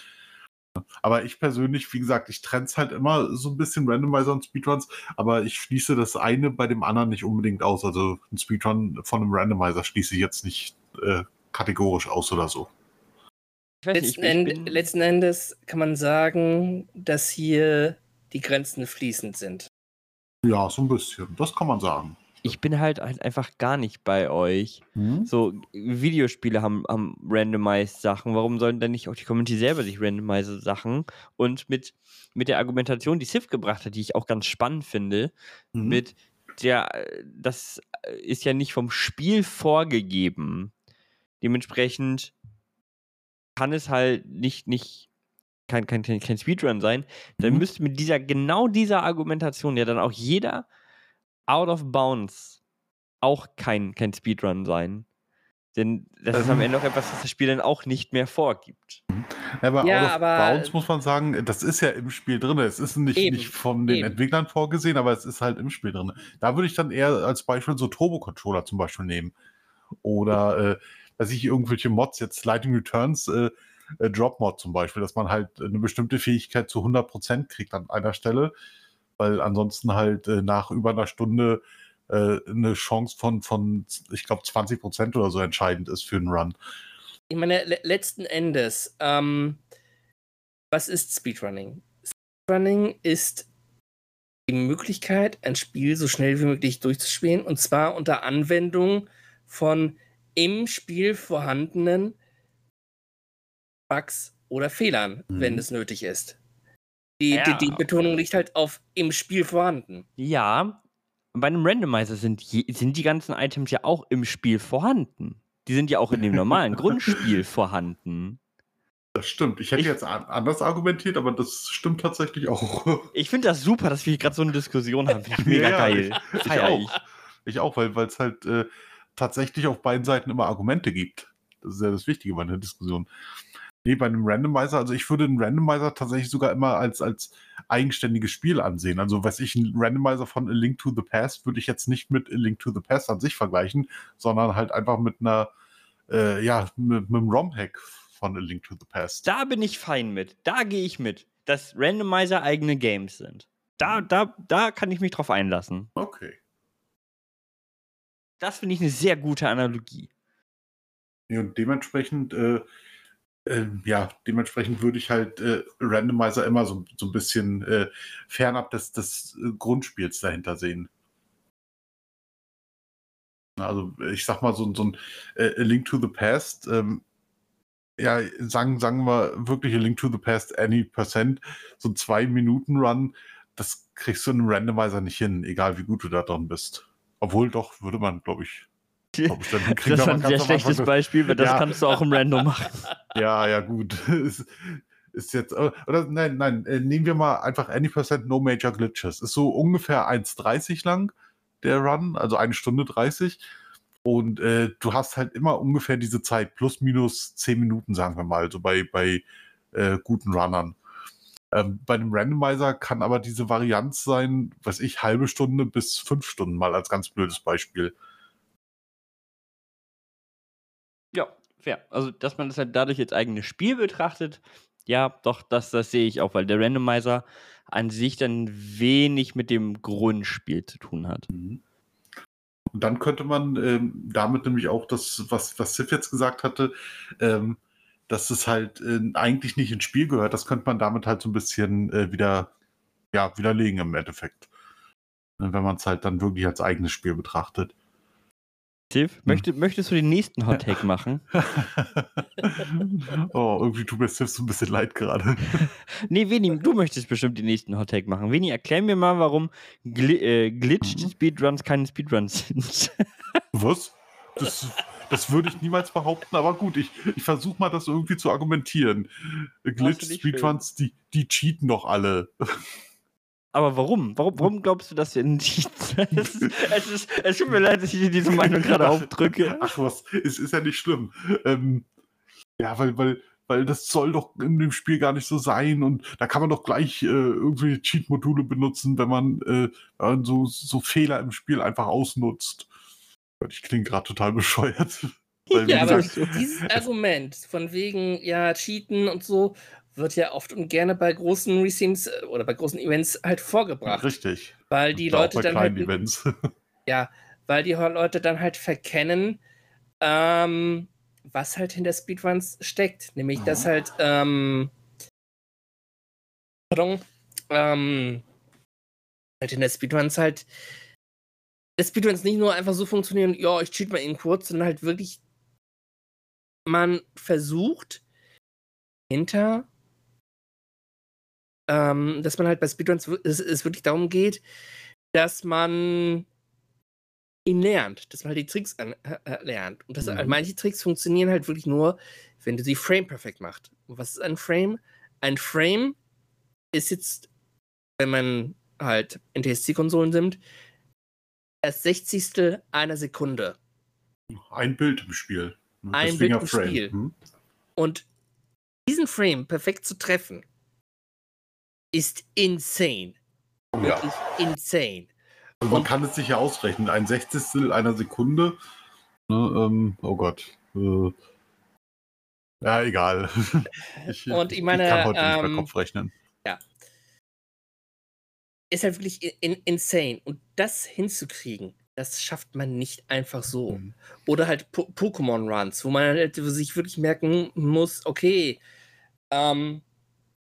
Aber ich persönlich, wie gesagt, ich trenne es halt immer so ein bisschen Randomizer und Speedruns, aber ich schließe das eine bei dem anderen nicht unbedingt aus. Also ein Speedrun von einem Randomizer schließe ich jetzt nicht äh, kategorisch aus oder so. Letzten, End, letzten, Endes kann man sagen, dass hier die Grenzen fließend sind. Ja, so ein bisschen. Das kann man sagen. Ich bin halt, halt einfach gar nicht bei euch. Hm? So, Videospiele haben, haben randomized Sachen. Warum sollen denn nicht auch die Community selber sich randomized Sachen? Und mit, mit der Argumentation, die Sif gebracht hat, die ich auch ganz spannend finde, hm? mit der, das ist ja nicht vom Spiel vorgegeben. Dementsprechend kann es halt nicht, nicht kein, kein, kein Speedrun sein, dann mhm. müsste mit dieser, genau dieser Argumentation ja dann auch jeder out of bounds auch kein, kein Speedrun sein. Denn das ist am Ende auch etwas, was das Spiel dann auch nicht mehr vorgibt. Mhm. Aber ja, out of aber bounds muss man sagen, das ist ja im Spiel drin. Es ist nicht, nicht von den eben. Entwicklern vorgesehen, aber es ist halt im Spiel drin. Da würde ich dann eher als Beispiel so Turbo-Controller zum Beispiel nehmen. Oder äh, dass ich irgendwelche Mods, jetzt Lightning Returns, äh, äh, Drop Mod zum Beispiel, dass man halt eine bestimmte Fähigkeit zu 100% kriegt an einer Stelle, weil ansonsten halt äh, nach über einer Stunde äh, eine Chance von, von ich glaube, 20% oder so entscheidend ist für einen Run. Ich meine, le letzten Endes, ähm, was ist Speedrunning? Speedrunning ist die Möglichkeit, ein Spiel so schnell wie möglich durchzuspielen und zwar unter Anwendung von im Spiel vorhandenen Bugs oder Fehlern, mhm. wenn es nötig ist. Die, ja. die, die, Betonung liegt halt auf im Spiel vorhanden. Ja, bei einem Randomizer sind, sind die ganzen Items ja auch im Spiel vorhanden. Die sind ja auch in dem normalen Grundspiel vorhanden. Das stimmt. Ich hätte ich, jetzt anders argumentiert, aber das stimmt tatsächlich auch. Ich finde das super, dass wir gerade so eine Diskussion haben. Finde ich mega ja, geil. Ich, ich auch. Ich auch, weil es halt äh, tatsächlich auf beiden Seiten immer Argumente gibt. Das ist ja das Wichtige bei einer Diskussion. Nee, bei einem Randomizer, also ich würde einen Randomizer tatsächlich sogar immer als, als eigenständiges Spiel ansehen. Also, was ich, ein Randomizer von A Link to the Past würde ich jetzt nicht mit A Link to the Past an sich vergleichen, sondern halt einfach mit einer, äh, ja, mit, mit einem ROM-Hack von A Link to the Past. Da bin ich fein mit. Da gehe ich mit, dass Randomizer eigene Games sind. Da, da, da kann ich mich drauf einlassen. Okay. Das finde ich eine sehr gute Analogie. Ja, und dementsprechend, äh, äh, ja, dementsprechend würde ich halt äh, Randomizer immer so, so ein bisschen äh, fernab des, des äh, Grundspiels dahinter sehen. Also ich sag mal, so, so ein äh, Link to the Past, ähm, ja, sagen, sagen wir wirklich Link to the Past Any Percent, so ein Zwei-Minuten-Run, das kriegst du in einem Randomizer nicht hin, egal wie gut du da drin bist. Obwohl doch, würde man, glaube ich. Glaub ich das ist ein sehr schlechtes Beispiel, weil das ja. kannst du auch im Random machen. Ja, ja, gut. ist, ist jetzt, äh, oder nein, nein, äh, nehmen wir mal einfach any percent no major glitches. Ist so ungefähr 1,30 lang, der Run, also eine Stunde 30. Und äh, du hast halt immer ungefähr diese Zeit, plus minus 10 Minuten, sagen wir mal, so bei, bei äh, guten Runnern. Ähm, bei einem Randomizer kann aber diese Varianz sein, was ich, halbe Stunde bis fünf Stunden mal als ganz blödes Beispiel. Ja, fair. Also, dass man das halt dadurch als eigenes Spiel betrachtet, ja, doch, das, das sehe ich auch, weil der Randomizer an sich dann wenig mit dem Grundspiel zu tun hat. Mhm. Und dann könnte man ähm, damit nämlich auch das, was, was Sif jetzt gesagt hatte, ähm, dass es halt äh, eigentlich nicht ins Spiel gehört. Das könnte man damit halt so ein bisschen äh, wieder ja, widerlegen im Endeffekt. Ne, wenn man es halt dann wirklich als eigenes Spiel betrachtet. Steve, hm. möchtest, möchtest du den nächsten Hot Take machen? oh, irgendwie tut mir Steve so ein bisschen leid gerade. nee, Veni, du möchtest bestimmt den nächsten Hot Take machen. Veni, erklär mir mal, warum Gl äh, Glitched mhm. Speedruns keine Speedruns sind. Was? Das, das würde ich niemals behaupten, aber gut, ich, ich versuche mal das irgendwie zu argumentieren. Glitch Speedruns, die, die cheaten doch alle. Aber warum? Warum, warum glaubst du, dass wir nicht. es, ist, es, ist, es tut mir leid, dass ich dir diese Meinung gerade aufdrücke. Ach was, es ist ja nicht schlimm. Ähm, ja, weil, weil, weil das soll doch in dem Spiel gar nicht so sein und da kann man doch gleich äh, irgendwie Cheat-Module benutzen, wenn man, äh, wenn man so, so Fehler im Spiel einfach ausnutzt. Ich klinge gerade total bescheuert. Weil, ja, aber dieses Argument von wegen, ja, Cheaten und so, wird ja oft und gerne bei großen Reseams äh, oder bei großen Events halt vorgebracht. Richtig. Weil die Leute bei dann halt, Events. ja, weil die Leute dann halt verkennen, ähm, was halt hinter Speedruns steckt. Nämlich, dass oh. halt, ähm, pardon, ähm, halt in der Speedruns halt, dass Speedruns nicht nur einfach so funktionieren, ja, ich cheat mal eben kurz, sondern halt wirklich man versucht, hinter ähm, dass man halt bei Speedruns es, es wirklich darum geht, dass man ihn lernt, dass man halt die Tricks an, äh, lernt. Und dass mhm. manche Tricks funktionieren halt wirklich nur, wenn du sie frame perfekt machst. Und was ist ein Frame? Ein Frame ist jetzt, wenn man halt NTSC-Konsolen nimmt, das Sechzigstel einer Sekunde. Ein Bild im Spiel. Ein Bild im. Spiel. Hm? Und diesen Frame perfekt zu treffen, ist insane. Ja. Wirklich insane. Also man Und, kann es sich ja ausrechnen. Ein Sechzigstel einer Sekunde. Ne, ähm, oh Gott. Äh, ja, egal. ich, Und ich meine, ich kann heute ähm, nicht mehr Kopf rechnen. Ist halt wirklich in, insane. Und das hinzukriegen, das schafft man nicht einfach so. Mhm. Oder halt po Pokémon Runs, wo man halt sich wirklich merken muss, okay, ähm,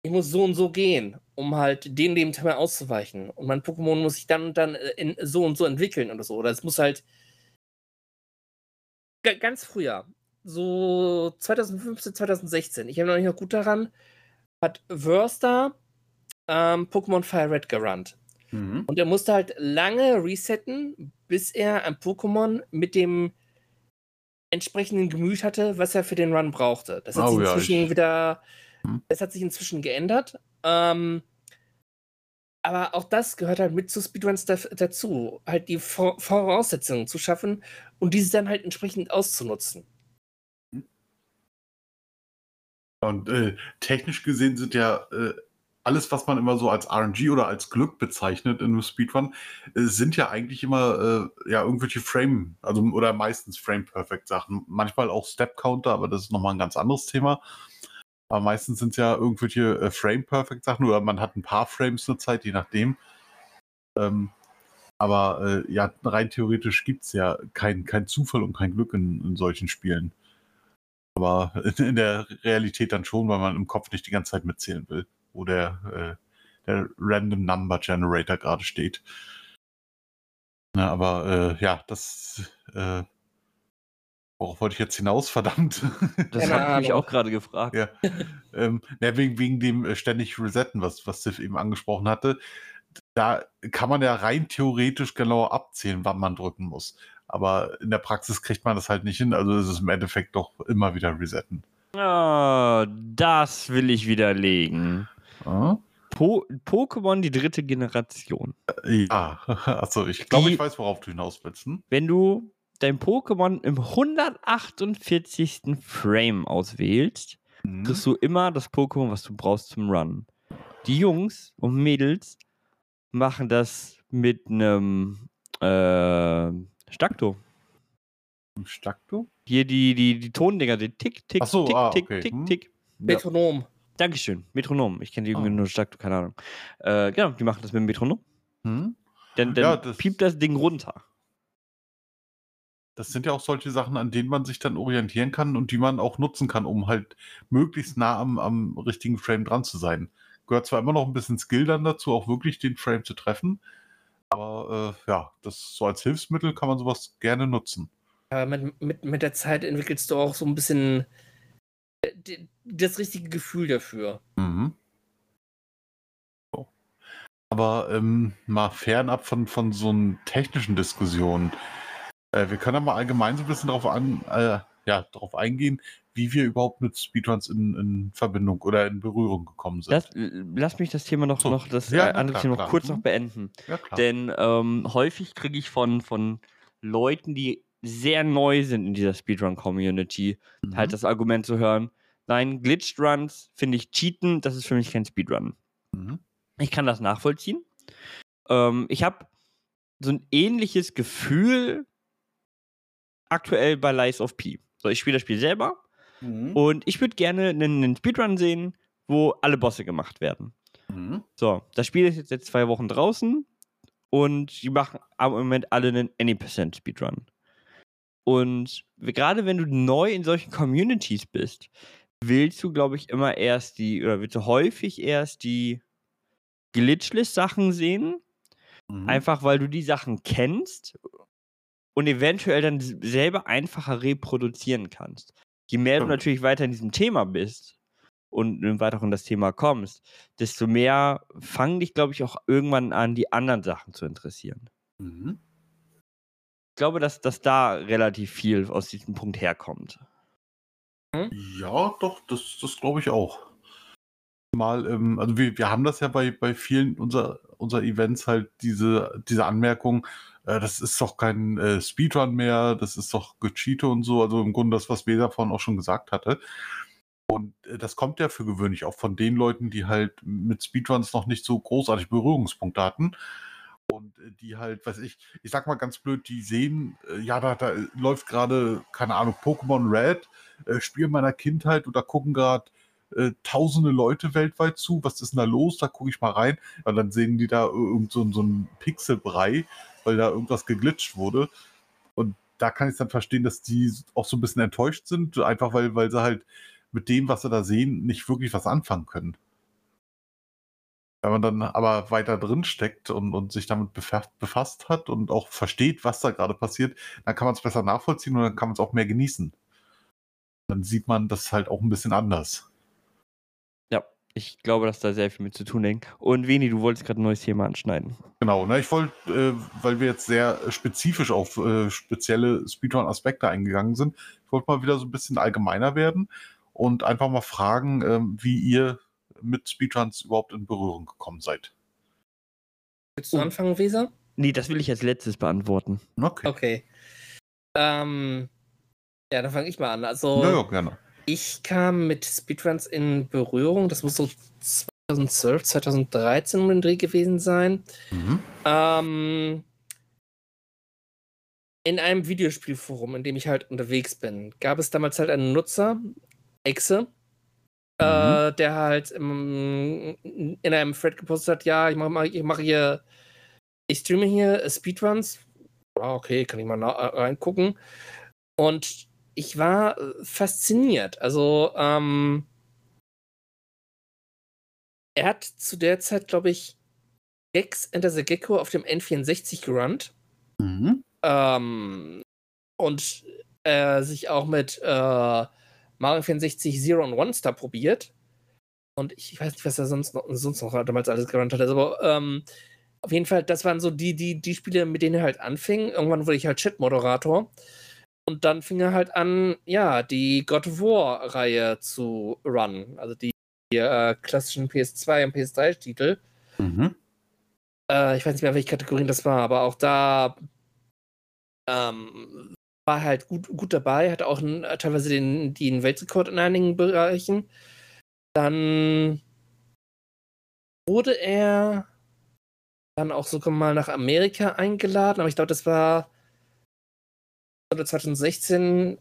ich muss so und so gehen um halt den dem Thema auszuweichen. Und mein Pokémon muss sich dann und dann äh, in so und so entwickeln oder so. Oder es muss halt ganz früher, so 2015, 2016, ich noch nicht noch gut daran, hat Wurster ähm, Pokémon Fire Red gerannt. Mhm. Und er musste halt lange resetten, bis er ein Pokémon mit dem entsprechenden Gemüt hatte, was er für den Run brauchte. Das hat oh, sich inzwischen ja, wieder, mhm. das hat sich inzwischen geändert. Ähm, aber auch das gehört halt mit zu Speedruns da, dazu, halt die Vor Voraussetzungen zu schaffen und diese dann halt entsprechend auszunutzen. Und äh, technisch gesehen sind ja äh, alles, was man immer so als RNG oder als Glück bezeichnet in einem Speedrun, äh, sind ja eigentlich immer äh, ja irgendwelche Frame, also oder meistens Frame Perfect Sachen. Manchmal auch Step Counter, aber das ist nochmal ein ganz anderes Thema. Aber meistens sind es ja irgendwelche äh, Frame-Perfect-Sachen oder man hat ein paar Frames zur Zeit, je nachdem. Ähm, aber äh, ja, rein theoretisch gibt es ja kein, kein Zufall und kein Glück in, in solchen Spielen. Aber in, in, der Realität dann schon, weil man im Kopf nicht die ganze Zeit mitzählen will, wo der, äh, der Random Number Generator gerade steht. Na, aber äh, ja, das äh, Worauf wollte ich jetzt hinaus, verdammt? Das habe ich mich auch gerade gefragt. Ja. ähm, ja, wegen, wegen dem äh, ständig Resetten, was, was Tiff eben angesprochen hatte. Da kann man ja rein theoretisch genauer abzählen, wann man drücken muss. Aber in der Praxis kriegt man das halt nicht hin. Also ist es im Endeffekt doch immer wieder resetten. Oh, das will ich widerlegen. Ah? Po Pokémon die dritte Generation. Äh, ja, also ich glaube, ich weiß, worauf du hinaus willst. Hm? Wenn du dein Pokémon im 148. Frame auswählst, mhm. kriegst du immer das Pokémon, was du brauchst zum Run. Die Jungs und Mädels machen das mit einem äh, Stakto. Stakto? Hier die, die, die Tondinger, die Tick, Tick, so, Tick, ah, Tick, okay. Tick, hm. Tick. Metronom. Dankeschön, Metronom. Ich kenne die irgendwie ah. nur Stakto, keine Ahnung. Äh, genau, die machen das mit dem Metronom. Hm? Dann, dann ja, das piept das Ding runter das sind ja auch solche Sachen, an denen man sich dann orientieren kann und die man auch nutzen kann, um halt möglichst nah am, am richtigen Frame dran zu sein. Gehört zwar immer noch ein bisschen Skill dann dazu, auch wirklich den Frame zu treffen, aber äh, ja, das so als Hilfsmittel kann man sowas gerne nutzen. Aber mit, mit, mit der Zeit entwickelst du auch so ein bisschen das richtige Gefühl dafür. Mhm. So. Aber ähm, mal fernab von, von so einen technischen Diskussionen Äh, wir können ja mal allgemein so ein bisschen darauf an, äh, ja, darauf eingehen, wie wir überhaupt mit Speedruns in, in Verbindung oder in Berührung gekommen sind. Lass, lass mich das Thema noch, So. noch das Ja, äh, andere klar, Thema noch klar. kurz Mhm. noch beenden. ja, klar. Denn ähm, häufig kriege ich von, von Leuten, die sehr neu sind in dieser Speedrun-Community, Mhm. halt das Argument zu hören, nein, Glitched Runs finde ich Cheaten, das ist für mich kein Speedrun. Mhm. Ich kann das nachvollziehen. Ähm, ich habe so ein ähnliches Gefühl aktuell bei Lies of P. So, ich spiele das Spiel selber Mhm. und ich würde gerne einen, einen Speedrun sehen, wo alle Bosse gemacht werden. Mhm. So, das Spiel ist jetzt seit zwei Wochen draußen und die machen am Moment alle einen Any% Speedrun. Und gerade wenn du neu in solchen Communities bist, willst du, glaube ich, immer erst die, oder willst du häufig erst die Glitchless-Sachen sehen, Mhm. einfach weil du die Sachen kennst und eventuell dann selber einfacher reproduzieren kannst. Je mehr du natürlich weiter in diesem Thema bist und weiter in das Thema kommst, desto mehr fangen dich, glaube ich, auch irgendwann an, die anderen Sachen zu interessieren. Mhm. Ich glaube, dass, dass da relativ viel aus diesem Punkt herkommt. Ja, doch, das, das glaube ich auch. Mal, ähm, also wir, wir haben das ja bei, bei vielen unserer, unserer Events halt diese, diese Anmerkung, äh, das ist doch kein äh, Speedrun mehr, das ist doch Gecheate und so, also im Grunde das, was Weser vorhin auch schon gesagt hatte. Und äh, das kommt ja für gewöhnlich auch von den Leuten, die halt mit Speedruns noch nicht so großartig Berührungspunkte hatten. Und äh, die halt, weiß ich, ich sag mal ganz blöd, die sehen, äh, ja, da, da läuft gerade, keine Ahnung, Pokémon Red, äh, Spiel meiner Kindheit und da gucken gerade äh, tausende Leute weltweit zu. Was ist denn da los? Da gucke ich mal rein. Und dann sehen die da irgend so, so einen Pixelbrei, weil da irgendwas geglitscht wurde. Und da kann ich dann verstehen, dass die auch so ein bisschen enttäuscht sind, einfach weil, weil sie halt mit dem, was sie da sehen, nicht wirklich was anfangen können. Wenn man dann aber weiter drin steckt und, und sich damit befa- befasst hat und auch versteht, was da gerade passiert, dann kann man es besser nachvollziehen und dann kann man es auch mehr genießen. Dann sieht man das halt auch ein bisschen anders. Ja, ich glaube, dass da sehr viel mit zu tun hängt. Und Veni, du wolltest gerade ein neues Thema anschneiden. Genau, ne, ich wollte, äh, weil wir jetzt sehr spezifisch auf äh, spezielle Speedrun-Aspekte eingegangen sind, ich wollte mal wieder so ein bisschen allgemeiner werden und einfach mal fragen, ähm, wie ihr mit Speedruns überhaupt in Berührung gekommen seid. Willst du Oh. anfangen, Weser? Nee, das will ich als letztes beantworten. Okay. Okay. Ähm, ja, dann fange ich mal an. Also, Ja, ja, gerne. ich kam mit Speedruns in Berührung. Das muss so 2012, 2013 um den Dreh gewesen sein. Mhm. Ähm, in einem Videospielforum, in dem ich halt unterwegs bin, gab es damals halt einen Nutzer, Exe, äh, der halt im, in einem Thread gepostet hat, ja, ich mache ich mach hier, ich streame hier äh, Speedruns. Ah, okay, kann ich mal äh, reingucken. Und ich war äh, fasziniert. Also, ähm, er hat zu der Zeit, glaube ich, Gex Enter the Gecko auf dem N64 gerannt. Mhm. Ähm, und äh, sich auch mit äh, Mario 64 Zero und One Star probiert. Und ich, weiß nicht, was er sonst noch, sonst noch damals alles gerannt hat. Aber ähm, auf jeden Fall, das waren so die, die, die Spiele, mit denen er halt anfing. Irgendwann wurde ich halt Chat-Moderator. Und dann fing er halt an, ja, die God of War-Reihe zu runnen. Also die, die äh, klassischen PS2 und PS3-Titel. Mhm. Äh, ich weiß nicht mehr, welche Kategorien das war, aber auch da ähm, war halt gut, gut dabei, hat auch äh, teilweise den, den Weltrekord in einigen Bereichen. Dann wurde er dann auch sogar mal nach Amerika eingeladen, aber ich glaube, das war oder 2016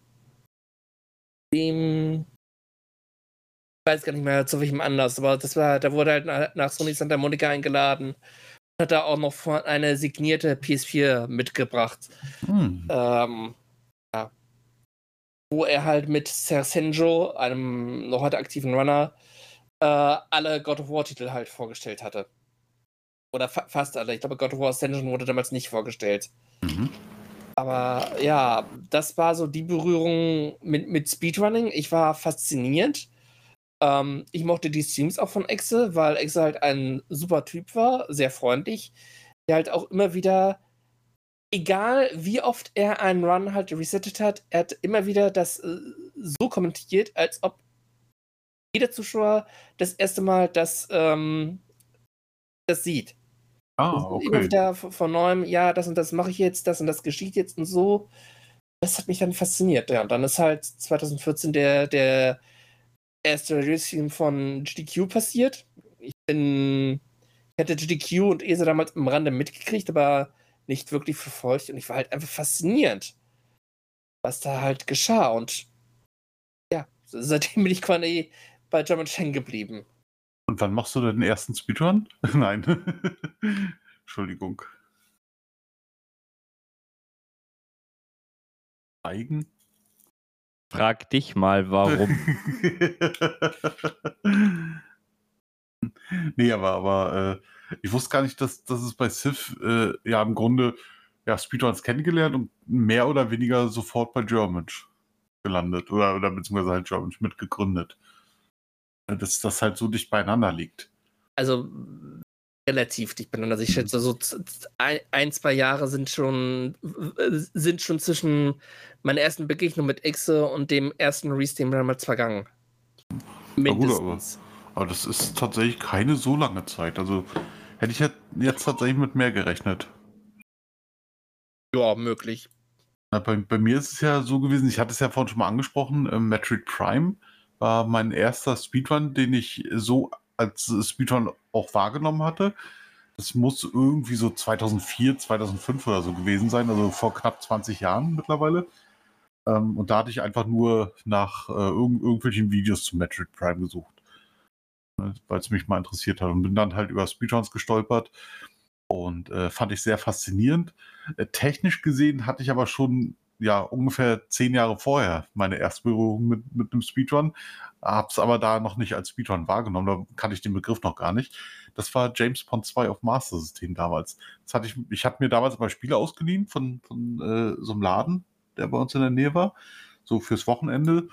dem ich weiß gar nicht mehr zu welchem Anlass, aber das war, da wurde halt nach, nach Sony Santa Monica eingeladen hat da auch noch eine signierte PS4 mitgebracht. Mhm. Ähm. Wo er halt mit Sersenjo, einem noch heute aktiven Runner, äh, alle God of War-Titel halt vorgestellt hatte. Oder fa fast alle. Ich glaube, God of War Ascension wurde damals nicht vorgestellt. Mhm. Aber ja, das war so die Berührung mit, mit Speedrunning. Ich war fasziniert. Ähm, ich mochte die Streams auch von Exe, weil Exe halt ein super Typ war, sehr freundlich, der halt auch immer wieder egal wie oft er einen Run halt resettet hat, er hat immer wieder das äh, so kommentiert, als ob jeder Zuschauer das erste Mal das, ähm, das sieht. Ah, Also Immer okay. wieder von von neuem, ja, das und das mache ich jetzt, das und das geschieht jetzt und so. Das hat mich dann fasziniert. Ja, und dann ist halt 2014 der, der erste Release von GDQ passiert. Ich bin, ich hatte GDQ und ESA damals am Rande mitgekriegt, aber nicht wirklich verfolgt und ich war halt einfach fasziniert, was da halt geschah. Und ja, seitdem bin ich quasi bei German Shen geblieben. Und wann machst du den ersten Speedrun? Nein. Entschuldigung. Eigen? Frag dich mal, warum. nee, aber, aber äh, ich wusste gar nicht, dass, dass es bei Civ äh, ja im Grunde ja, Speedruns kennengelernt und mehr oder weniger sofort bei Germansch gelandet oder, oder beziehungsweise halt Germansch mitgegründet. Äh, Dass das halt so dicht beieinander liegt. Also relativ dicht beieinander. Also ich schätze, so ein, ein, zwei Jahre sind schon, sind schon zwischen meiner ersten Begegnung mit Exe und dem ersten Restream damals vergangen. gut, aber- Mindestens. Aber das ist tatsächlich keine so lange Zeit. Also hätte ich jetzt- tatsächlich mit mehr gerechnet. Ja, möglich. Na, bei, bei mir ist es ja so gewesen, ich hatte es ja vorhin schon mal angesprochen, ähm, Metroid Prime war mein erster Speedrun, den ich so als äh, Speedrun auch wahrgenommen hatte. Das muss irgendwie so 2004, 2005 oder so gewesen sein, also vor knapp 20 Jahren mittlerweile. Ähm, und da hatte ich einfach nur nach äh, irgend, irgendwelchen Videos zu Metroid Prime gesucht, ne, weil es mich mal interessiert hat und bin dann halt über Speedruns gestolpert und äh, fand ich sehr faszinierend. Äh, technisch gesehen hatte ich aber schon ja ungefähr zehn Jahre vorher meine erste Berührung mit, mit einem Speedrun, hab's aber da noch nicht als Speedrun wahrgenommen, da kannte ich den Begriff noch gar nicht. Das war James Bond 2 auf Master System damals. Das hatte ich, ich hatte mir damals mal Spiele ausgeliehen von, von äh, so einem Laden, der bei uns in der Nähe war, so fürs Wochenende.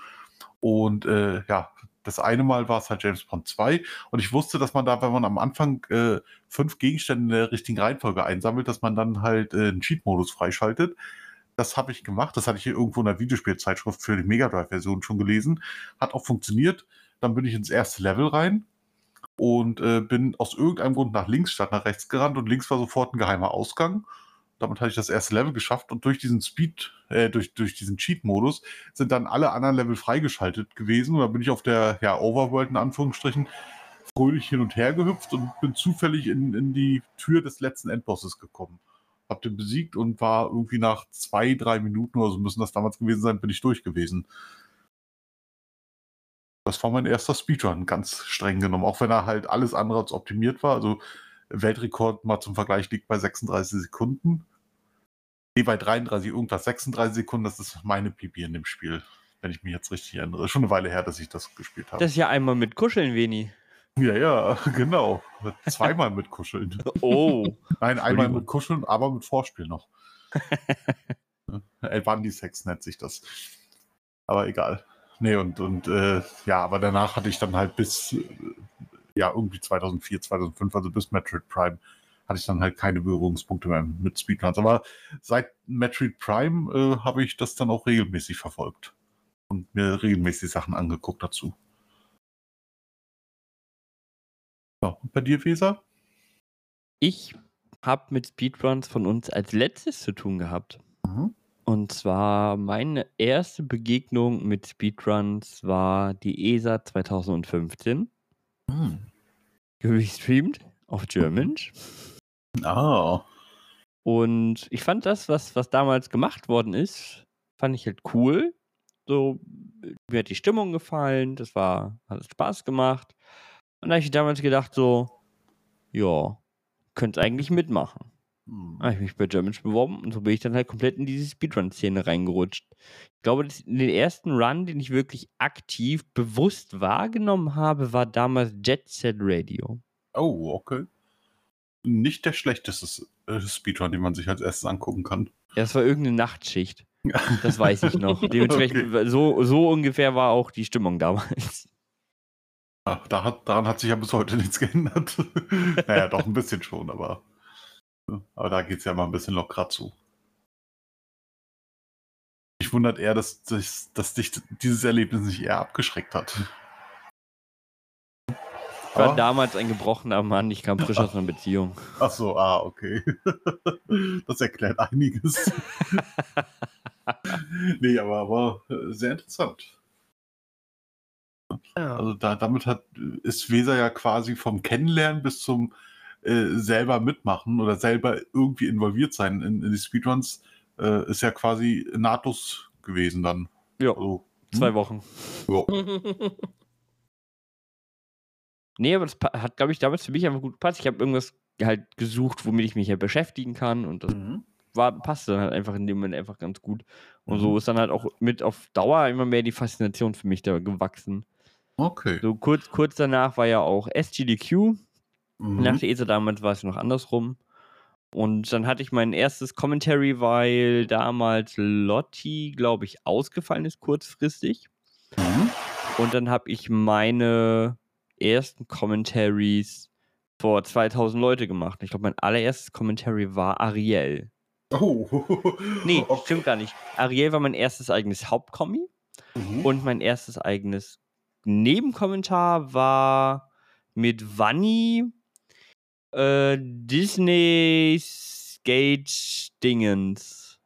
Und äh, ja, das eine Mal war es halt James Bond 2 und ich wusste, dass man da, wenn man am Anfang äh, fünf Gegenstände in der richtigen Reihenfolge einsammelt, dass man dann halt äh, einen Cheat-Modus freischaltet. Das habe ich gemacht. Das hatte ich hier irgendwo in der Videospielzeitschrift für die Mega Drive-Version schon gelesen. Hat auch funktioniert. Dann bin ich ins erste Level rein und äh, bin aus irgendeinem Grund nach links statt nach rechts gerannt und links war sofort ein geheimer Ausgang. Damit hatte ich das erste Level geschafft und durch diesen Speed, äh, durch, durch diesen Cheat-Modus sind dann alle anderen Level freigeschaltet gewesen. Und da bin ich auf der ja, Overworld in Anführungsstrichen fröhlich hin und her gehüpft und bin zufällig in, in die Tür des letzten Endbosses gekommen. Hab den besiegt und war irgendwie nach zwei, drei Minuten oder so müssen das damals gewesen sein, bin ich durch gewesen. Das war mein erster Speedrun, ganz streng genommen, auch wenn er halt alles andere als optimiert war. Also Weltrekord mal zum Vergleich liegt bei 36 Sekunden. Nee, bei 33 irgendwas, 36 Sekunden, das ist meine Pipi in dem Spiel, wenn ich mich jetzt richtig erinnere. Schon eine Weile her, dass ich das gespielt habe. Das ist ja einmal mit Kuscheln, Veni. Ja, ja, genau. Zweimal mit Kuscheln. Oh. Nein, einmal mit Kuscheln, aber mit Vorspiel noch. Elbandi-Sex nennt sich das. Aber egal. Nee, und, und äh, ja, aber danach hatte ich dann halt bis, äh, ja, irgendwie 2004, 2005, also bis Metroid Prime, hatte ich dann halt keine Berührungspunkte mehr mit Speedruns. Aber seit Metroid Prime äh, habe ich das dann auch regelmäßig verfolgt und mir regelmäßig Sachen angeguckt dazu. Ja, und bei dir, Weser? Ich habe mit Speedruns von uns als letztes zu tun gehabt. Mhm. Und zwar meine erste Begegnung mit Speedruns war die ESA 2015. Hm. Gestreamt auf German. Ah. Und ich fand das, was, was damals gemacht worden ist, fand ich halt cool. So, mir hat die Stimmung gefallen, das war, hat Spaß gemacht. Und da habe ich damals gedacht, so, ja, könnte eigentlich mitmachen. Hm. Da habe ich mich bei German beworben und so bin ich dann halt komplett in diese Speedrun-Szene reingerutscht. Ich glaube, das, den ersten Run, den ich wirklich aktiv bewusst wahrgenommen habe, war damals Jet Set Radio. Oh, okay. Nicht der schlechteste äh, Speedrun, den man sich als erstes angucken kann. Ja, Das war irgendeine Nachtschicht. Das weiß ich noch. Dementsprechend, so, so ungefähr war auch die Stimmung damals. Ach, da hat, daran hat sich ja bis heute nichts geändert. naja, doch ein bisschen schon, aber, aber da geht es ja mal ein bisschen lockerer zu. mich wundert eher, dass, dass, dass dich dieses Erlebnis nicht eher abgeschreckt hat. Ich war damals ein gebrochener Mann, ich kam frisch aus einer Beziehung. Ach so, ah, okay. Das erklärt einiges. nee, aber, aber äh, sehr interessant. Ja. Also da, damit hat, ist Weser ja quasi vom Kennenlernen bis zum äh, selber mitmachen oder selber irgendwie involviert sein in, in die Speedruns, äh, ist ja quasi nahtlos gewesen dann. Ja, Also, zwei Wochen. ja. Nee, aber das hat, glaube ich, damals für mich einfach gut gepasst. Ich habe irgendwas halt gesucht, womit ich mich ja beschäftigen kann und das Mhm. war, passte dann halt einfach in dem Moment einfach ganz gut. Und so Mhm. ist dann halt auch mit auf Dauer immer mehr die Faszination für mich da gewachsen. Okay. So kurz, kurz danach war ja auch SGDQ. Mhm. Nach der ESA damals war es noch andersrum. Und dann hatte ich mein erstes Commentary, weil damals Lotti, glaube ich, ausgefallen ist kurzfristig. Mhm. Und dann habe ich meine ersten Commentaries vor 2000 Leute gemacht. Ich glaube, mein allererstes Commentary war Ariel. Oh. Nee, Okay. stimmt gar nicht. Ariel war mein erstes eigenes Hauptkommi Mhm. und mein erstes eigenes Nebenkommentar war mit Vanni äh, Disney Skate Dingens.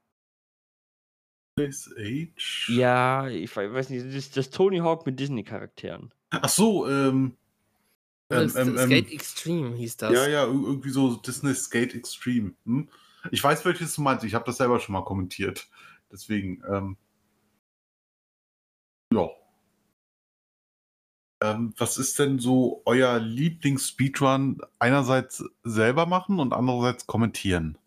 Age. Ja, ich we- weiß nicht, das, das Tony Hawk mit Disney-Charakteren. Ach so, ähm. Ähm, Das- ähm, Skate ähm, Extreme hieß das. ja, ja, ir- irgendwie so Disney Skate Extreme. Hm? Ich weiß, welches du meinst. Ich habe das selber schon mal kommentiert. Deswegen, ähm. Ja. Ähm, was ist denn so euer Lieblings-Speedrun? Einerseits selber machen und andererseits kommentieren.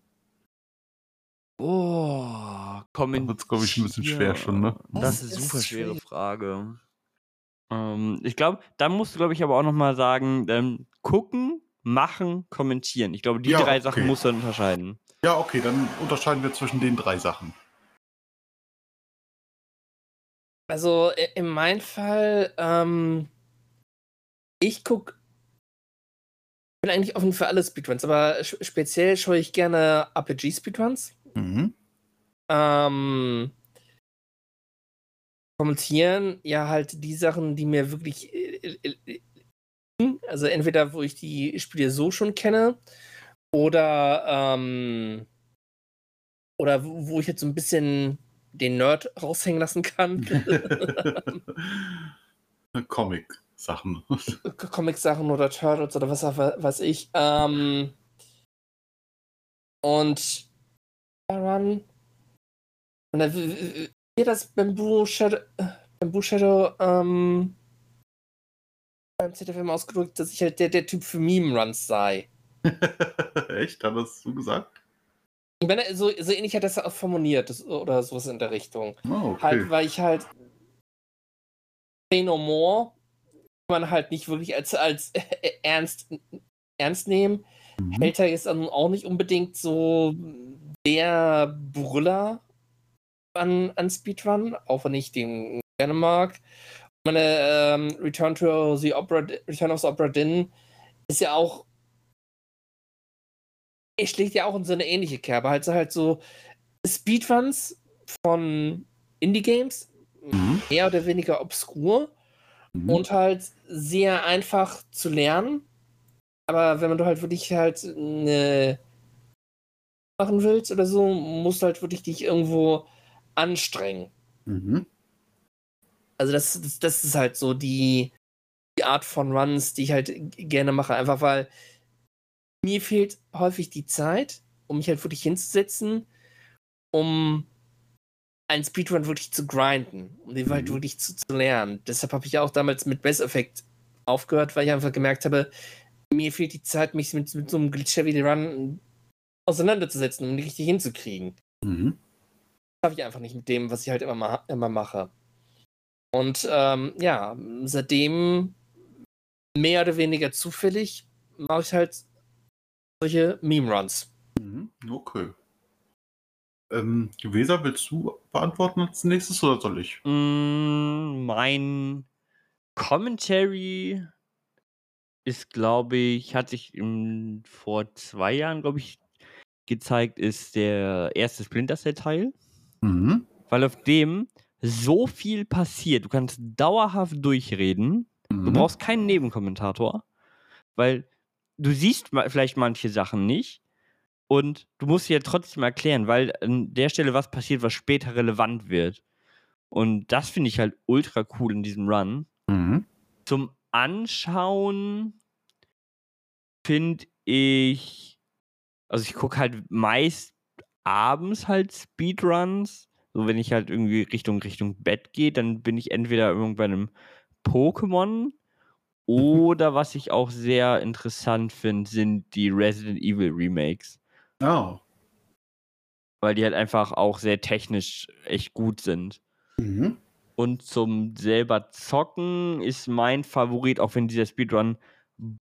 Oh, kommentieren. wird's, glaub ich, ein bisschen schwer schon, ne? Das, Das ist ist eine super schwere schwierig. Frage. Ähm, ich glaube, da musst du, glaube ich, aber auch nochmal sagen, ähm, gucken, machen, kommentieren. Ich glaube, die Ja, drei Sachen okay. musst du dann unterscheiden. Ja, okay, dann unterscheiden wir zwischen den drei Sachen. Also in meinem Fall, ähm, ich guck, bin eigentlich offen für alle Speedruns, aber speziell schaue ich gerne RPG-Speedruns. Mhm. Ähm, kommentieren, ja, halt die Sachen, die mir wirklich, äh, äh, äh, also entweder wo ich die Spiele so schon kenne oder, ähm, oder wo ich jetzt so ein bisschen den Nerd raushängen lassen kann. Comic-Sachen. Comic-Sachen oder Turtles oder was auch weiß ich. Ähm, und daran. Und dann wie das Bamboo Shadow, äh, Bamboo Shadow ähm, beim ZFM ausgedrückt, dass ich halt der, der Typ für Meme-Runs sei. Echt? Hat das so gesagt? Ich meine, so, so ähnlich hat er das auch formuliert das, oder sowas in der Richtung. Oh, okay. Halt, weil ich halt Say No More kann man halt nicht wirklich als, als ernst, ernst nehmen. Mhm. Helter ist dann auch nicht unbedingt so der Brüller an, an Speedrun, auch wenn ich den gerne mag. Meine ähm, Return to the Opera, Return of the Opera Din ist ja auch. Es schlägt ja auch in so eine ähnliche Kerbe. Halt so, halt so Speedruns von Indie-Games, Mhm. mehr oder weniger obskur Mhm. und halt sehr einfach zu lernen. Aber wenn man du halt wirklich halt eine machen willst oder so, musst du halt wirklich dich irgendwo anstrengen. Mhm. Also das, das, das ist halt so die, die Art von Runs, die ich halt gerne mache. Einfach weil mir fehlt häufig die Zeit, um mich halt wirklich hinzusetzen, um einen Speedrun wirklich zu grinden, um den halt Mhm. wirklich zu, zu lernen. Deshalb habe ich auch damals mit Best Effect aufgehört, weil ich einfach gemerkt habe, mir fehlt die Zeit, mich mit, mit so einem Glitch-Heavy Run auseinanderzusetzen, um ihn richtig hinzukriegen Mhm. Schaffe ich einfach nicht mit dem, was ich halt immer, ma immer mache. Und ähm, ja, seitdem mehr oder weniger zufällig mache ich halt solche Meme-Runs. Mhm. Okay. Ähm, Weser, willst du beantworten als nächstes oder soll ich? Mm, mein Commentary ist, glaube ich, hat sich im, vor zwei Jahren, glaube ich, gezeigt, ist der erste Splinter Cell-Teil. Mhm. weil auf dem so viel passiert. Du kannst dauerhaft durchreden. Du Mhm. brauchst keinen Nebenkommentator, weil du siehst vielleicht manche Sachen nicht und du musst sie ja trotzdem erklären, weil an der Stelle was passiert, was später relevant wird. Und das finde ich halt ultra cool in diesem Run. Mhm. Zum Anschauen finde ich, also ich gucke halt meist abends halt Speedruns. So, wenn ich halt irgendwie Richtung, Richtung Bett gehe, dann bin ich entweder irgendwann bei einem Pokémon oder was ich auch sehr interessant finde, sind die Resident Evil Remakes. Ah. Weil die halt einfach auch sehr technisch echt gut sind. Mhm. Und zum selber Zocken ist mein Favorit, auch wenn dieser Speedrun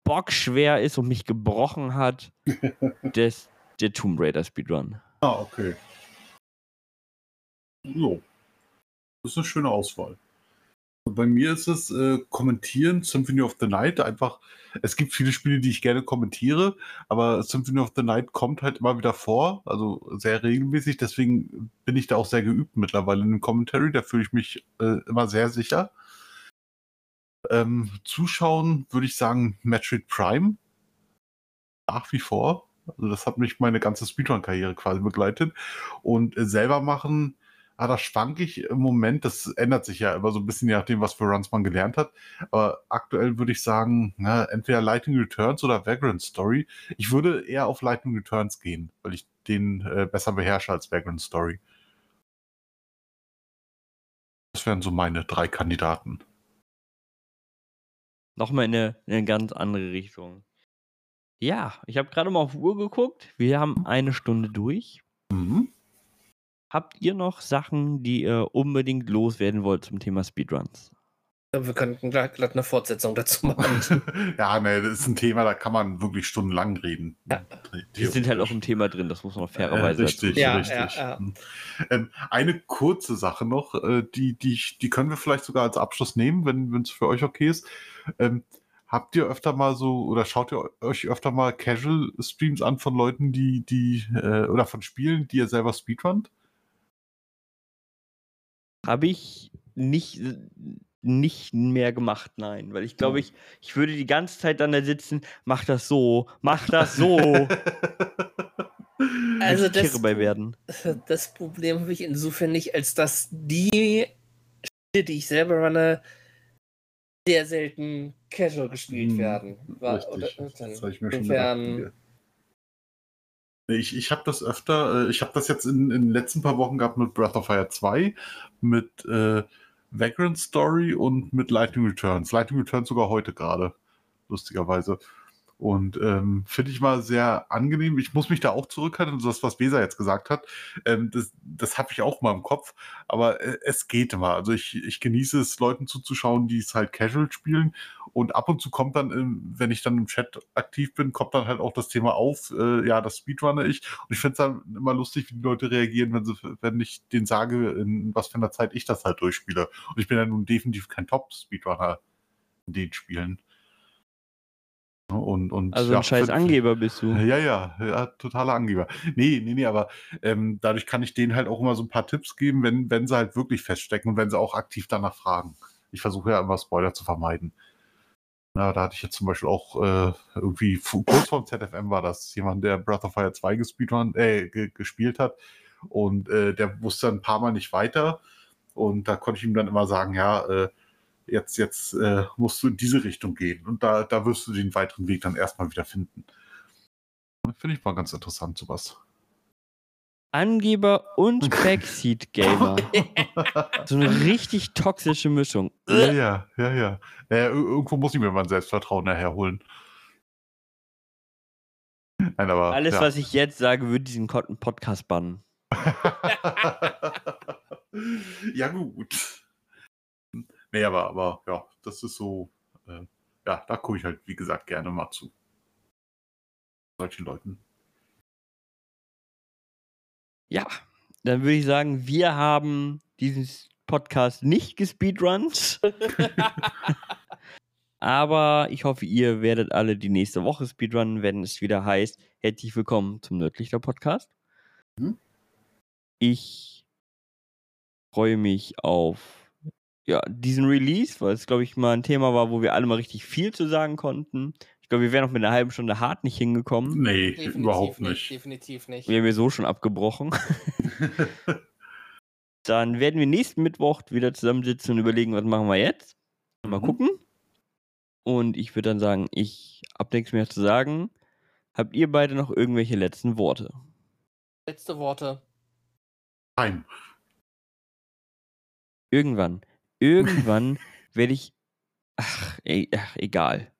bockschwer ist und mich gebrochen hat, des, der Tomb Raider Speedrun. Ah, okay. So. Das ist eine schöne Auswahl. Bei mir ist es äh, kommentieren Symphony of the Night einfach. Es gibt viele Spiele, die ich gerne kommentiere, aber Symphony of the Night kommt halt immer wieder vor, also sehr regelmäßig. Deswegen bin ich da auch sehr geübt mittlerweile in dem Commentary. Da fühle ich mich äh, immer sehr sicher. Ähm, zuschauen würde ich sagen Metroid Prime. Nach wie vor. Also das hat mich meine ganze Speedrun-Karriere quasi begleitet. Und äh, selber machen, ah, da schwank ich im Moment, das ändert sich ja immer so ein bisschen, je nachdem, was für Runs man gelernt hat. Aber aktuell würde ich sagen, na, entweder Lightning Returns oder Vagrant Story. Ich würde eher auf Lightning Returns gehen, weil ich den äh, besser beherrsche als Vagrant Story. Das wären so meine drei Kandidaten. Nochmal in eine, in eine ganz andere Richtung. Ja, ich habe gerade mal auf die Uhr geguckt. Wir haben eine Stunde durch. Mhm. Habt ihr noch Sachen, die ihr unbedingt loswerden wollt zum Thema Speedruns? Wir könnten glatt, glatt eine Fortsetzung dazu machen. ja, ne, das ist ein Thema, da kann man wirklich stundenlang reden. Ja. Wir sind halt auch im Thema drin, das muss man Äh, fairerweise richtig, dazu Ja, sagen. richtig. ja, ja. Ähm, eine kurze Sache noch, äh, die, die, die können wir vielleicht sogar als Abschluss nehmen, wenn es für euch okay ist. Ähm, habt ihr öfter mal so oder schaut ihr euch öfter mal Casual Streams an von Leuten, die, die, äh, oder von Spielen, die ihr selber speedrunnt? Habe ich nicht, nicht mehr gemacht, nein. Weil ich glaube, ich, ich würde die ganze Zeit dann da sitzen, mach das so, mach das so. Also das- bei werden. Das Problem habe ich insofern nicht, als dass die Spiele, die ich selber runne, sehr selten casual gespielt Hm, werden. War, Richtig, oder, das habe ich mir schon insofern- gedacht. Nee, Ich, ich habe das öfter, äh, ich habe das jetzt in, in den letzten paar Wochen gehabt mit Breath of Fire 2, mit äh, Vagrant Story und mit Lightning Returns. Lightning Returns sogar heute gerade, lustigerweise. Und ähm, finde ich mal sehr angenehm. Ich muss mich da auch zurückhalten, das, was Weser jetzt gesagt hat, ähm, das, das habe ich auch mal im Kopf, aber äh, es geht immer. Also ich, ich genieße es, Leuten zuzuschauen, die es halt casual spielen. Und ab und zu kommt dann, im, wenn ich dann im Chat aktiv bin, kommt dann halt auch das Thema auf, äh, ja, das speedrunne ich. Und ich finde es dann immer lustig, wie die Leute reagieren, wenn, sie, wenn ich denen sage, in was für einer Zeit ich das halt durchspiele. Und ich bin ja nun definitiv kein Top-Speedrunner in den Spielen. Und, und, Also ja, ein scheiß find- Angeber bist du. ja, ja, ja, totaler Angeber. Nee, nee, nee, aber ähm, dadurch kann ich denen halt auch immer so ein paar Tipps geben, wenn, wenn sie halt wirklich feststecken und wenn sie auch aktiv danach fragen. Ich versuche ja immer Spoiler zu vermeiden. Na, da hatte ich jetzt zum Beispiel auch äh, irgendwie kurz vorm ZFM war das jemand, der Breath of Fire 2 gespeedrun, äh, ge gespielt hat und äh, der wusste ein paar Mal nicht weiter und da konnte ich ihm dann immer sagen, ja, äh, jetzt, jetzt äh, musst du in diese Richtung gehen und da, da wirst du den weiteren Weg dann erstmal wieder finden. Finde ich mal ganz interessant, sowas. Angeber und Backseat Gamer. so eine richtig toxische Mischung. ja, ja, ja, ja. Ir- irgendwo muss ich mir mein Selbstvertrauen nachher holen. Nein, aber. Alles, ja. was ich jetzt sage, würde diesen Podcast bannen. ja, gut. Nee, aber, aber ja, das ist so. Äh, ja, da gucke ich halt, wie gesagt, gerne mal zu. Solchen Leuten. Ja, dann würde ich sagen, wir haben diesen Podcast nicht gespeedrunnt. Aber ich hoffe, ihr werdet alle die nächste Woche speedrunnen, wenn es wieder heißt, herzlich willkommen zum Nördlichter Podcast. Mhm. Ich freue mich auf ja, diesen Release, weil es, glaube ich, mal ein Thema war, wo wir alle mal richtig viel zu sagen konnten. Ich glaube, wir wären noch mit einer halben Stunde hart nicht hingekommen. Nee, Definitiv überhaupt nicht. Definitiv nicht. Wir haben ja so schon abgebrochen. Dann werden wir nächsten Mittwoch wieder zusammensitzen und überlegen, was machen wir jetzt. Mal Mhm. gucken. Und ich würde dann sagen, ich habe nichts mehr zu sagen. Habt ihr beide noch irgendwelche letzten Worte? Letzte Worte. Nein. Irgendwann, irgendwann werde ich. Ach, e ach, egal.